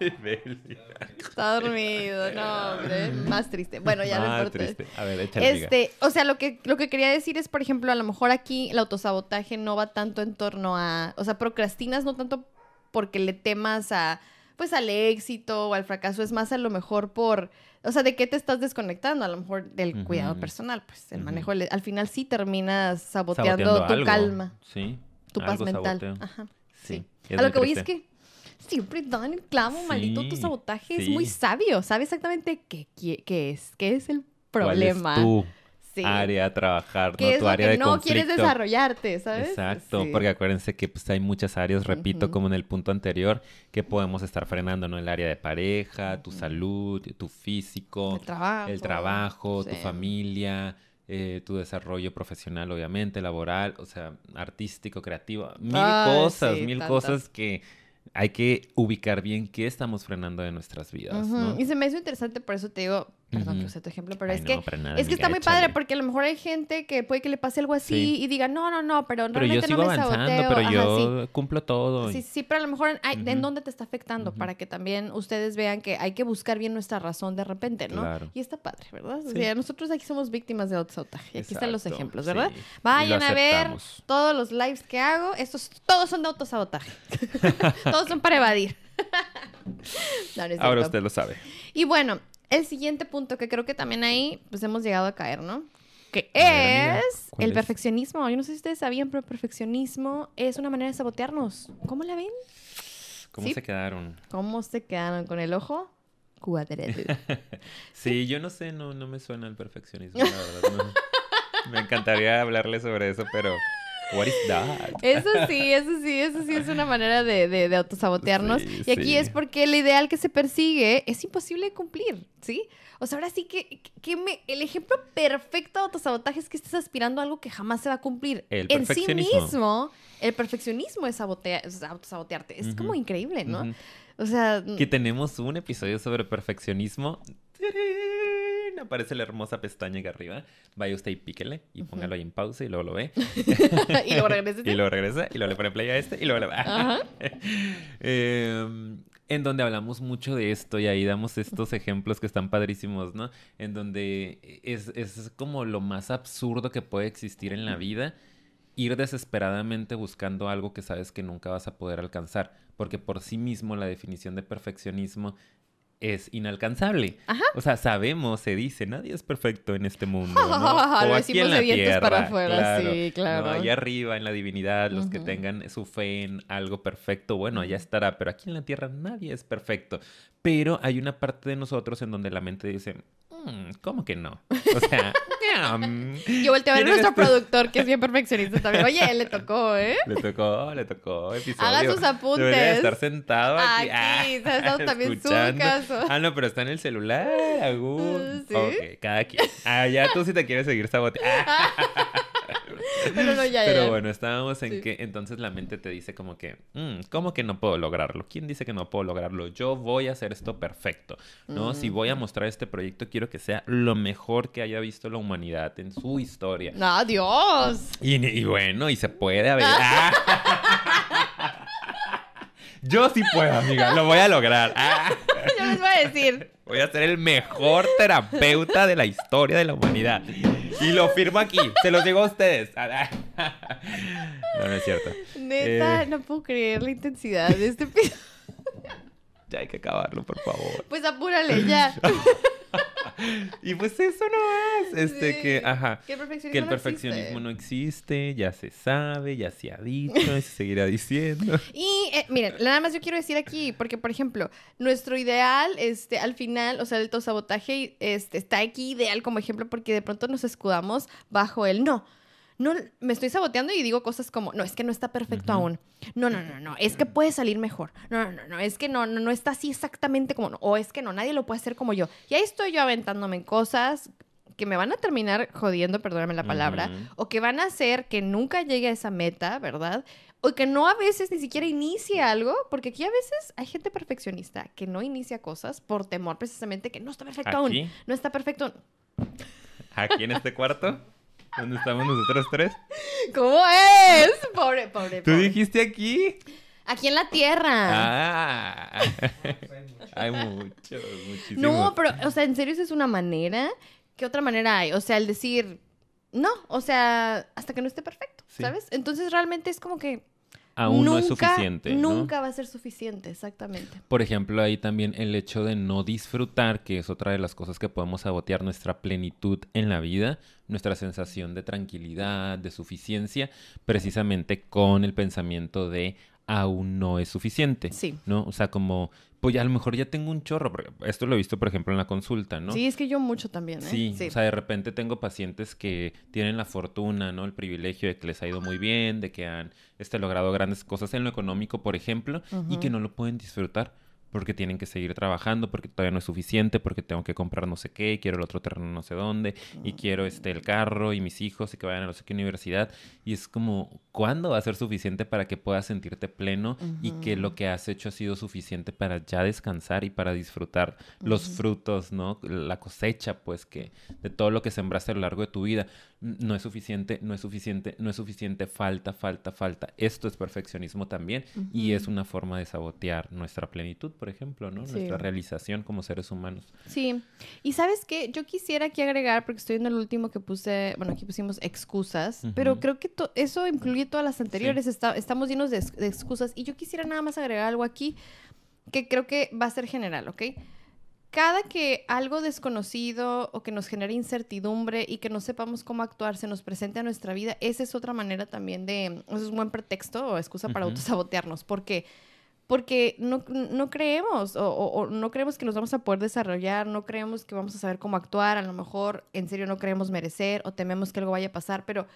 Está dormido. No, hombre. Más triste. Bueno, ya no Ah, importa. triste. A ver, échale. Este, o sea, lo que, lo que quería decir es, por ejemplo, a lo mejor aquí el autosabotaje no va tanto en torno a, o sea, procrastinas no tanto porque le temas a, pues al éxito o al fracaso, es más a lo mejor por, o sea, ¿de qué te estás desconectando? A lo mejor del cuidado personal, pues el manejo, al final sí terminas saboteando, Saboteando tu algo. calma, Sí. tu paz mental. saboteo. Ajá, Sí. a lo que voy es que siempre dan el clavo, maldito Sí, autosabotaje, es muy sabio, sabe exactamente qué, qué es, qué es el ¿Cuál es problema. tu Sí. área a trabajar, ¿Qué no es tu lo área que de no conflicto. quieres desarrollarte, sabes? Exacto, Sí. porque acuérdense que pues, hay muchas áreas, repito, como en el punto anterior, que podemos estar frenando, ¿no? El área de pareja, tu salud, tu físico, El trabajo. el trabajo, tu familia, eh, tu desarrollo profesional, obviamente, laboral, o sea, artístico, creativo, mil Ay, cosas, sí, mil tantas. cosas que hay que ubicar bien qué estamos frenando de nuestras vidas, ¿no? Y se me hizo interesante, por eso te digo, perdón que Ujú. usé tu ejemplo, pero Ay, es no, que nada, es que está muy padre porque a lo mejor hay gente que puede que le pase algo así Sí. y diga, no, no, no, pero Pero yo realmente sigo no me avanzando, saboteo. pero Ajá, yo cumplo todo. Sí. sí, pero a lo mejor ay, ¿en dónde te está afectando? Para que también ustedes vean que hay que buscar bien nuestra razón de repente, ¿no? Claro. Y está padre, ¿verdad? O Sí. sea, nosotros aquí somos víctimas de autosabotaje. Aquí están los ejemplos. ¿verdad? Vayan a ver todos los lives que hago. Estos todos son de autosabotaje. todos son para evadir. No, no es Ahora usted lo sabe. Y bueno, el siguiente punto que creo que también ahí pues hemos llegado a caer, ¿no? Que ver, es ¿cuál el perfeccionismo. Yo no sé si ustedes sabían, pero el perfeccionismo es una manera de sabotearnos. ¿Cómo la ven? ¿Cómo Sí. se quedaron? ¿Cómo se quedaron con el ojo? Cuadrado. Sí, yo no sé, no, no me suena el perfeccionismo, la verdad. no. Me encantaría hablarle sobre eso, pero what is that? Eso sí, eso sí, eso sí es una manera de, de, de autosabotearnos. Sí, y aquí sí. es porque el ideal que se persigue es imposible de cumplir, ¿sí? O sea, ahora sí que, que me, el ejemplo perfecto de autosabotaje es que estés aspirando a algo que jamás se va a cumplir. El en sí mismo, el perfeccionismo es, sabotea- es autosabotearte. Es como Ujú, increíble, ¿no? Ujú. O sea, Que tenemos un episodio sobre perfeccionismo. ¡Tarán! Aparece la hermosa pestaña acá arriba. Vaya usted y píquele y póngalo ahí en pausa y luego lo ve. y luego. Y luego regresa y luego le pone play a este y luego le va. Eh, en donde hablamos mucho de esto y ahí damos estos ejemplos que están padrísimos, ¿no? En donde es, es como lo más absurdo que puede existir en la vida, ir desesperadamente buscando algo que sabes que nunca vas a poder alcanzar, porque por sí mismo la definición de perfeccionismo es inalcanzable. Ajá. O sea, sabemos, se dice, nadie es perfecto en este mundo, ¿no? Lo O aquí decimos en la tierra, para afuera, claro. sí, claro. No, allá arriba, en la divinidad, los que tengan su fe en algo perfecto, bueno, allá estará, pero aquí en la tierra nadie es perfecto. Pero hay una parte de nosotros en donde la mente dice, "Mm, ¿cómo que no? O sea, mm, Yo volteo a ver a ¿quién eres nuestro productor, que es bien perfeccionista también. Oye, le tocó, ¿eh? le tocó, le tocó episodio. Haga sus apuntes. Debería estar sentado aquí. Aquí, está dando también su escuchando. caso. Ah, no, pero está en el celular. ¿Sí? Ok, cada quien. Ah, ya tú si te quieres seguir saboteando. Pero no, ya. Pero ya. bueno, estábamos en Sí. que entonces la mente te dice como que, "Mm, ¿cómo que no puedo lograrlo? ¿Quién dice que no puedo lograrlo? Yo voy a hacer esto perfecto, ¿no? Si voy a mostrar este proyecto, quiero que sea lo mejor que haya visto la humanidad en su historia. No, Dios. Y, y bueno, y se puede a ver. Ah. Yo sí puedo, amiga, lo voy a lograr. Ah. les voy a decir. Voy a ser el mejor terapeuta de la historia de la humanidad. Y lo firmo aquí. Se los digo a ustedes. No, no es cierto. Neta, Eh. no puedo creer la intensidad de este episodio. Ya hay que acabarlo, por favor. Pues apúrale ya. Y pues eso no es. Este Sí. que, ajá. Que el perfeccionismo, Que el no perfeccionismo existe. no existe, ya se sabe, ya se ha dicho, y se seguirá diciendo. Y eh, miren, nada más yo quiero decir aquí, porque por ejemplo, nuestro ideal, este, al final, o sea, el autosabotaje este, está aquí ideal como ejemplo porque de pronto nos escudamos bajo el no. No, me estoy saboteando y digo cosas como, no, es que no está perfecto aún. No, no, no, no, es que puede salir mejor. No, no, no, no, es que no, no, no está así exactamente como, no. o es que no, nadie lo puede hacer como yo. Y ahí estoy yo aventándome en cosas que me van a terminar jodiendo, perdóname la palabra, o que van a hacer que nunca llegue a esa meta, ¿verdad? O que no a veces ni siquiera inicie algo, porque aquí a veces hay gente perfeccionista que no inicia cosas por temor precisamente que no está perfecto aún. No está perfecto. aún. aquí en este cuarto, donde estamos nosotros tres. ¿Cómo es? Pobre, pobre, ¿Tú pobre. dijiste aquí? Aquí en la tierra. Ah. Hay muchos, muchísimos. no, pero, o sea, en serio, esa es una manera. ¿Qué otra manera hay? O sea, el decir, no, o sea, hasta que no esté perfecto, Sí. ¿sabes? Entonces realmente es como que Aún no es suficiente. ¿no? Nunca va a ser suficiente, exactamente. Por ejemplo, ahí también el hecho de no disfrutar, que es otra de las cosas que podemos sabotear nuestra plenitud en la vida, nuestra sensación de tranquilidad, de suficiencia, precisamente con el pensamiento de aún no es suficiente, Sí. ¿no? O sea, como, pues ya a lo mejor ya tengo un chorro, porque esto lo he visto, por ejemplo, en la consulta, ¿no? Sí, es que yo mucho también, ¿eh? Sí, o sea, de repente tengo pacientes que tienen la fortuna, ¿no? El privilegio de que les ha ido muy bien, de que han este, logrado grandes cosas en lo económico, por ejemplo, y que no lo pueden disfrutar porque tienen que seguir trabajando, porque todavía no es suficiente, porque tengo que comprar no sé qué, y quiero el otro terreno no sé dónde, y quiero este el carro y mis hijos y que vayan a no sé qué universidad. Y es como, ¿cuándo va a ser suficiente para que puedas sentirte pleno y que lo que has hecho ha sido suficiente para ya descansar y para disfrutar los frutos, ¿no? La cosecha, pues, que de todo lo que sembraste a lo largo de tu vida. No es suficiente, no es suficiente, no es suficiente, falta, falta, falta. Esto es perfeccionismo también y es una forma de sabotear nuestra plenitud, por ejemplo, ¿no? Sí. Nuestra realización como seres humanos. Sí. Y sabes qué, yo quisiera aquí agregar, porque estoy en el último que puse, bueno, aquí pusimos excusas, pero creo que eso incluye todas las anteriores, está- estamos llenos de, de excusas. Y yo quisiera nada más agregar algo aquí que creo que va a ser general, ¿ok? Cada que algo desconocido o que nos genere incertidumbre y que no sepamos cómo actuar se nos presente a nuestra vida, esa es otra manera también de, eso es un buen pretexto o excusa para Ujú. autosabotearnos. ¿Por qué? Porque no, no creemos o, o- o no creemos que nos vamos a poder desarrollar, no creemos que vamos a saber cómo actuar, a lo mejor en serio no creemos merecer o tememos que algo vaya a pasar, pero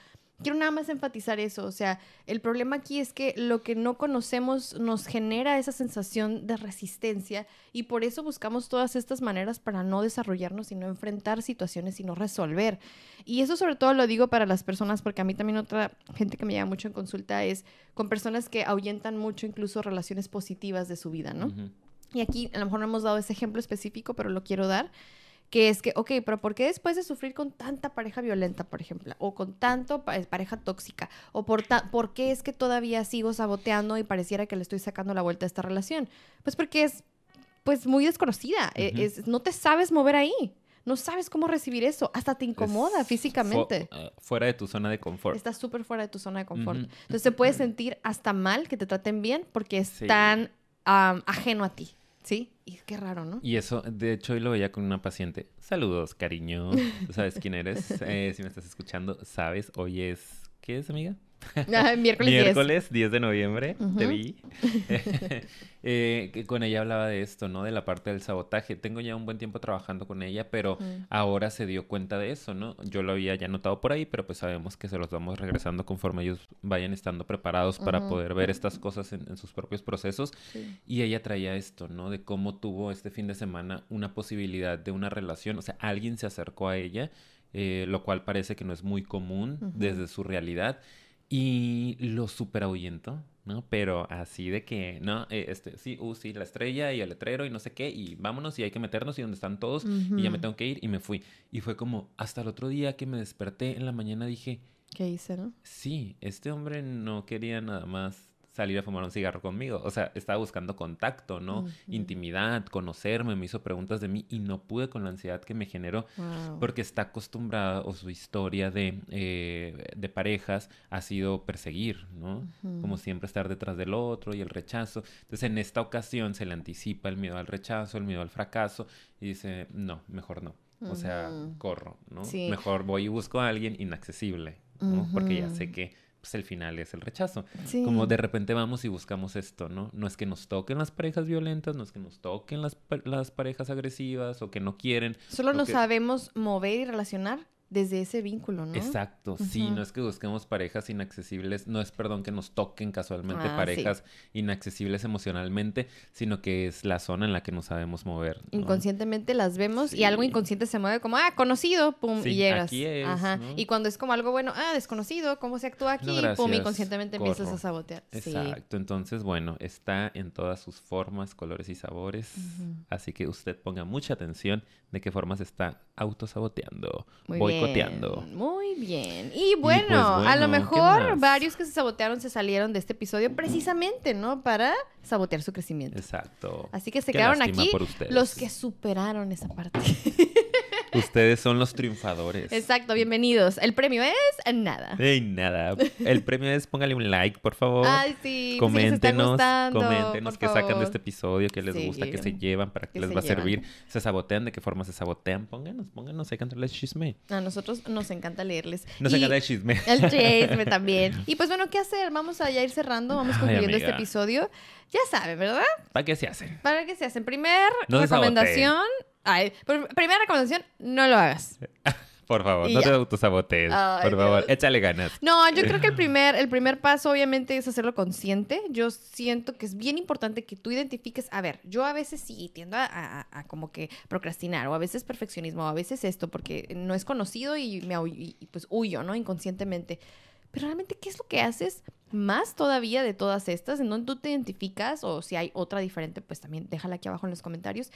quiero nada más enfatizar eso, o sea, el problema aquí es que lo que no conocemos nos genera esa sensación de resistencia y por eso buscamos todas estas maneras para no desarrollarnos y no enfrentar situaciones y no resolver. Y eso sobre todo lo digo para las personas, porque a mí también otra gente que me llama mucho en consulta es con personas que ahuyentan mucho incluso relaciones positivas de su vida, ¿no? Ujú. Y aquí a lo mejor no hemos dado ese ejemplo específico, pero lo quiero dar, que es que, ok, pero ¿por qué después de sufrir con tanta pareja violenta, por ejemplo, o con tanto pa- pareja tóxica, o por, ta- por qué es que todavía sigo saboteando y pareciera que le estoy sacando la vuelta a esta relación? Pues porque es, pues, muy desconocida, e- es, no te sabes mover ahí, no sabes cómo recibir eso, hasta te incomoda Es físicamente. fu- eh, fuera de tu zona de confort. Estás súper fuera de tu zona de confort. Entonces se puede sentir hasta mal que te traten bien porque es Sí. tan ajeno a ti, ¿sí? Y qué raro, ¿no? Y eso, de hecho, hoy lo veía con una paciente. Saludos, cariño. Tú sabes quién eres. Eh, si me estás escuchando, sabes, hoy es... ¿Qué es, amiga? Ah, miércoles 10. Miércoles 10 de noviembre, te vi. Eh, que con ella hablaba de esto, ¿no? De la parte del sabotaje. Tengo ya un buen tiempo trabajando con ella, pero ahora se dio cuenta de eso, ¿no? Yo lo había ya notado por ahí, pero pues sabemos que se los vamos regresando conforme ellos vayan estando preparados para poder ver estas cosas en, en sus propios procesos. Sí. Y ella traía esto, ¿no? De cómo tuvo este fin de semana una posibilidad de una relación. O sea, alguien se acercó a ella, eh, lo cual parece que no es muy común desde su realidad. Y lo super ahuyentó, ¿no? Pero así de que, no, Eh, este, sí, uh, sí, la estrella y el letrero y no sé qué, y vámonos y hay que meternos y donde están todos, y ya me tengo que ir y me fui. Y fue como, hasta el otro día que me desperté en la mañana dije, ¿Qué hice, no? sí, este hombre no quería nada más salir a fumar un cigarro conmigo. O sea, estaba buscando contacto, ¿no? Intimidad, conocerme, me hizo preguntas de mí y no pude con la ansiedad que me generó porque está acostumbrada o su historia de, eh, de parejas ha sido perseguir, ¿no? Como siempre estar detrás del otro y el rechazo. Entonces, en esta ocasión se le anticipa el miedo al rechazo, el miedo al fracaso y dice, no, mejor no. O sea, corro, ¿no? Mejor voy y busco a alguien inaccesible, ¿no? Porque ya sé que pues el final es el rechazo. Como de repente vamos y buscamos esto, ¿no? No es que nos toquen las parejas violentas, no es que nos toquen las, las parejas agresivas o que no quieren. Solo nos sabemos mover y relacionar desde ese vínculo, ¿no? Exacto, sí, no es que busquemos parejas inaccesibles, no es, perdón, que nos toquen casualmente ah, parejas inaccesibles emocionalmente, sino que es la zona en la que nos sabemos mover. Inconscientemente las vemos y algo inconsciente se mueve como, ah, conocido, pum, y llegas. Aquí es, Ajá. Y cuando es como algo bueno, ah, desconocido, ¿cómo se actúa aquí? pum, inconscientemente empiezas a sabotear. Exacto, entonces, bueno, está en todas sus formas, colores y sabores, así que usted ponga mucha atención de qué formas está autosaboteando. Muy boicoteando. Muy bien. Y pues, bueno, a lo mejor varios que se sabotearon se salieron de este episodio precisamente, ¿no? Para sabotear su crecimiento. Exacto. Así que se quedaron aquí los que superaron esa parte. Ustedes son los triunfadores. Exacto, bienvenidos. El premio es nada. Ey, nada. El premio es póngale un like, por favor. Ay, sí. Coméntenos, coméntenos qué sacan de este episodio, qué les gusta, qué se llevan, para qué les va a servir. ¿Se sabotean? ¿De qué forma se sabotean? Pónganos, pónganos, hay que entrarles chisme. A nosotros nos encanta leerles. Nos encanta el chisme. El chisme también. Y pues bueno, ¿qué hacer? Vamos a ya ir cerrando, vamos concluyendo este episodio. Ya sabe, ¿verdad? ¿Para qué se hacen? ¿Para qué se hacen? Primer recomendación. Ay, primera recomendación, no lo hagas. Por favor, no te autosabotees. por favor, échale ganas. No, yo creo que el primer, el primer paso obviamente es hacerlo consciente. Yo siento que es bien importante que tú identifiques, a ver, yo a veces sí tiendo a, como que procrastinar o a veces perfeccionismo o a veces esto porque no es conocido y, me, y pues huyo, ¿no? Inconscientemente. Pero realmente, ¿qué es lo que haces más todavía de todas estas? En donde tú te identificas o si hay otra diferente, pues también déjala aquí abajo en los comentarios.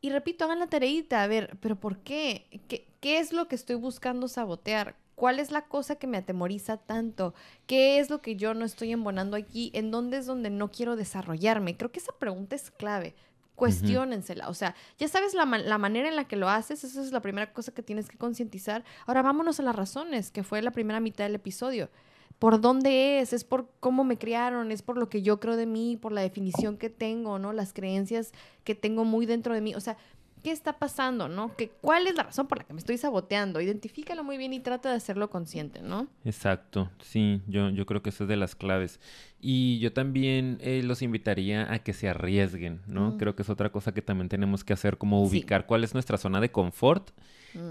Y repito, hagan la tareita, a ver, pero ¿por qué? qué? ¿Qué es lo que estoy buscando sabotear? ¿Cuál es la cosa que me atemoriza tanto? ¿Qué es lo que yo no estoy embonando aquí? ¿En dónde es donde no quiero desarrollarme? Creo que esa pregunta es clave. Cuestiónensela. O sea, ya sabes la, la, manera en la que lo haces, esa es la primera cosa que tienes que concientizar. Ahora vámonos a las razones, que fue la primera mitad del episodio por dónde es, es por cómo me criaron, es por lo que yo creo de mí, por la definición que tengo, ¿no? Las creencias que tengo muy dentro de mí. O sea, ¿qué está pasando, no? ¿Que, ¿Cuál es la razón por la que me estoy saboteando? Identifícalo muy bien y trata de hacerlo consciente, ¿no? Exacto, sí, yo, yo creo que eso es de las claves. Y yo también eh, los invitaría a que se arriesguen, ¿no? Creo que es otra cosa que también tenemos que hacer, como ubicar cuál es nuestra zona de confort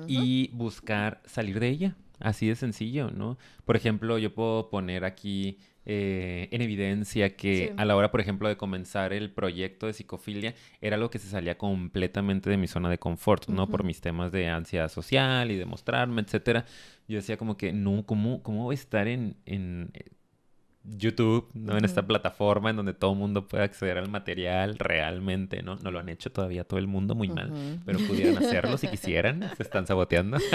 y buscar salir de ella. Así de sencillo, ¿no? Por ejemplo, yo puedo poner aquí eh, en evidencia que a la hora, por ejemplo, de comenzar el proyecto de psicofilia, era algo que se salía completamente de mi zona de confort, ¿no? Por mis temas de ansiedad social y de mostrarme, etcétera. Yo decía como que, no, ¿cómo, cómo voy a estar en, en YouTube, ¿no? En esta plataforma en donde todo el mundo puede acceder al material realmente, ¿no? No lo han hecho todavía todo el mundo muy mal, pero pudieran hacerlo si quisieran, se están saboteando. sí,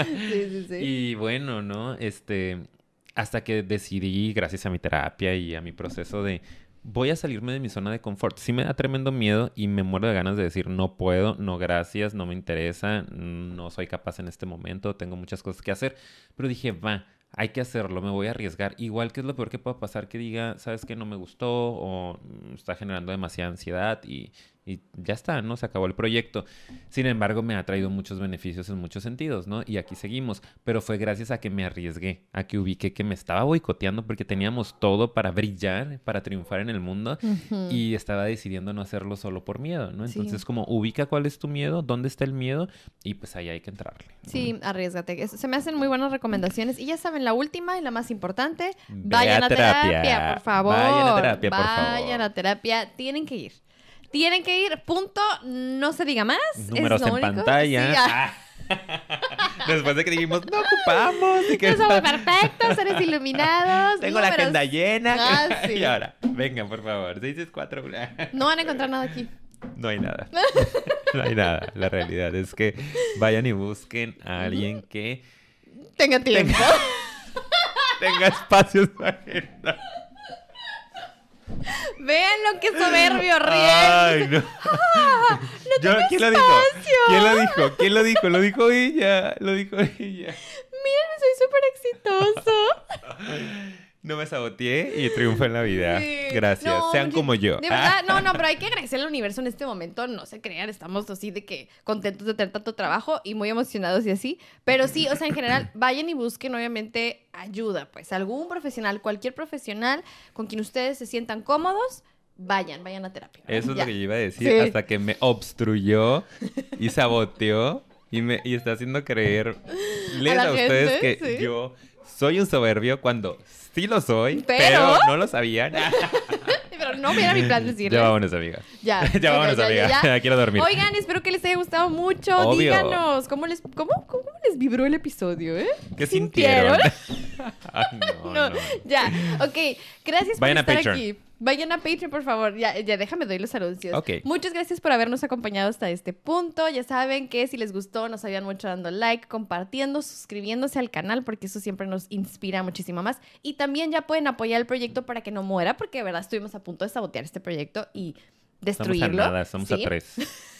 sí, sí. Y bueno, ¿no? Este, hasta que decidí, gracias a mi terapia y a mi proceso de voy a salirme de mi zona de confort. Sí me da tremendo miedo y me muero de ganas de decir no puedo, no gracias, no me interesa, no soy capaz en este momento, tengo muchas cosas que hacer, pero dije, va, hay que hacerlo, me voy a arriesgar. Igual que es lo peor que pueda pasar que diga, sabes que no me gustó o mm, está generando demasiada ansiedad y y ya está, ¿no? Se acabó el proyecto. Sin embargo, me ha traído muchos beneficios en muchos sentidos, ¿no? Y aquí seguimos. Pero fue gracias a que me arriesgué, a que ubiqué que me estaba boicoteando porque teníamos todo para brillar, para triunfar en el mundo y estaba decidiendo no hacerlo solo por miedo, ¿no? Entonces, como ubica cuál es tu miedo, dónde está el miedo y pues ahí hay que entrarle. Sí, arriesgate. Se me hacen muy buenas recomendaciones. Y ya saben, la última y la más importante, vayan a terapia. por favor. Vayan a terapia, por favor. Vayan a terapia. Tienen que ir. Tienen que ir, punto, no se diga más. Números en pantalla. Ah. Después de que dijimos, no ocupamos. Y que no somos perfectos, seres iluminados. Tengo la agenda llena. Ah, y ahora, vengan, por favor. 664. no van a encontrar nada aquí. No hay nada. No hay nada. La realidad es que vayan y busquen a alguien que tenga tiempo. Tenga, tenga espacio en su agenda. Vean lo que soberbio, Ay, ríen. no. Yo- ¿Quién lo dijo? ¿Quién lo dijo? ¿Quién lo dijo? Lo dijo ella. Lo dijo ella. Miren, soy súper exitoso. No me saboteé y triunfé en la vida. Sí. Gracias. No, Sean porque- como yo. De verdad, no, no, pero hay que agradecer al universo en este momento. No se crean, estamos así de que contentos de tener tanto trabajo y muy emocionados y así. Pero sí, o sea, en general, vayan y busquen, obviamente, ayuda. Pues algún profesional, cualquier profesional con quien ustedes se sientan cómodos, vayan, vayan a terapia. Eso es Ya. lo que yo iba a decir. Sí. Hasta que me obstruyó y saboteó y me y está haciendo creer a, la ustedes gente, que sí. yo soy un soberbio cuando sí lo soy, Pero- pero, no lo sabían. Pero no era mi plan decirles. ya vámonos, amiga. Ya, ya vámonos, ya, amiga. ya. Quiero dormir. Oigan, espero que les haya gustado mucho. Obvio. Díganos, ¿cómo les, cómo, ¿cómo les vibró el episodio, eh? ¿Qué sintieron? Ay, no, No, no. ya. Ok, gracias Vayan por estar aquí. Vayan a Patreon, por favor. Ya, ya déjame doy los anuncios. Ok. Muchas gracias por habernos acompañado hasta este punto. Ya saben que si les gustó, nos ayudan mucho dando like, compartiendo, suscribiéndose al canal, porque eso siempre nos inspira muchísimo más. Y también ya pueden apoyar el proyecto para que no muera, porque de verdad estuvimos a punto de sabotear este proyecto y Estamos a destruirlo. nada, estamos a tres.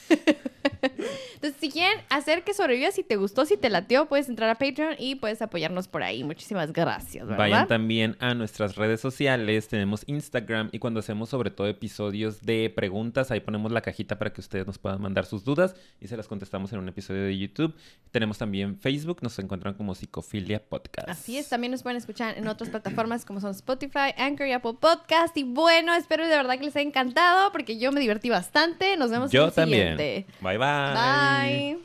Entonces, si quieren hacer que sobreviva, si te gustó, si te lateó, puedes entrar a Patreon y puedes apoyarnos por ahí. Muchísimas gracias, ¿verdad? Vayan también a nuestras redes sociales, tenemos Instagram y cuando hacemos sobre todo episodios de preguntas, ahí ponemos la cajita para que ustedes nos puedan mandar sus dudas y se las contestamos en un episodio de YouTube. Tenemos también Facebook, nos encuentran como Psicofilia Podcast. Así es, también nos pueden escuchar en otras plataformas como son Spotify, Anchor y Apple Podcast. Y bueno, espero de verdad que les haya encantado porque yo me divertí bastante. Nos vemos en Yo el también. siguiente. Bye bye. Bye.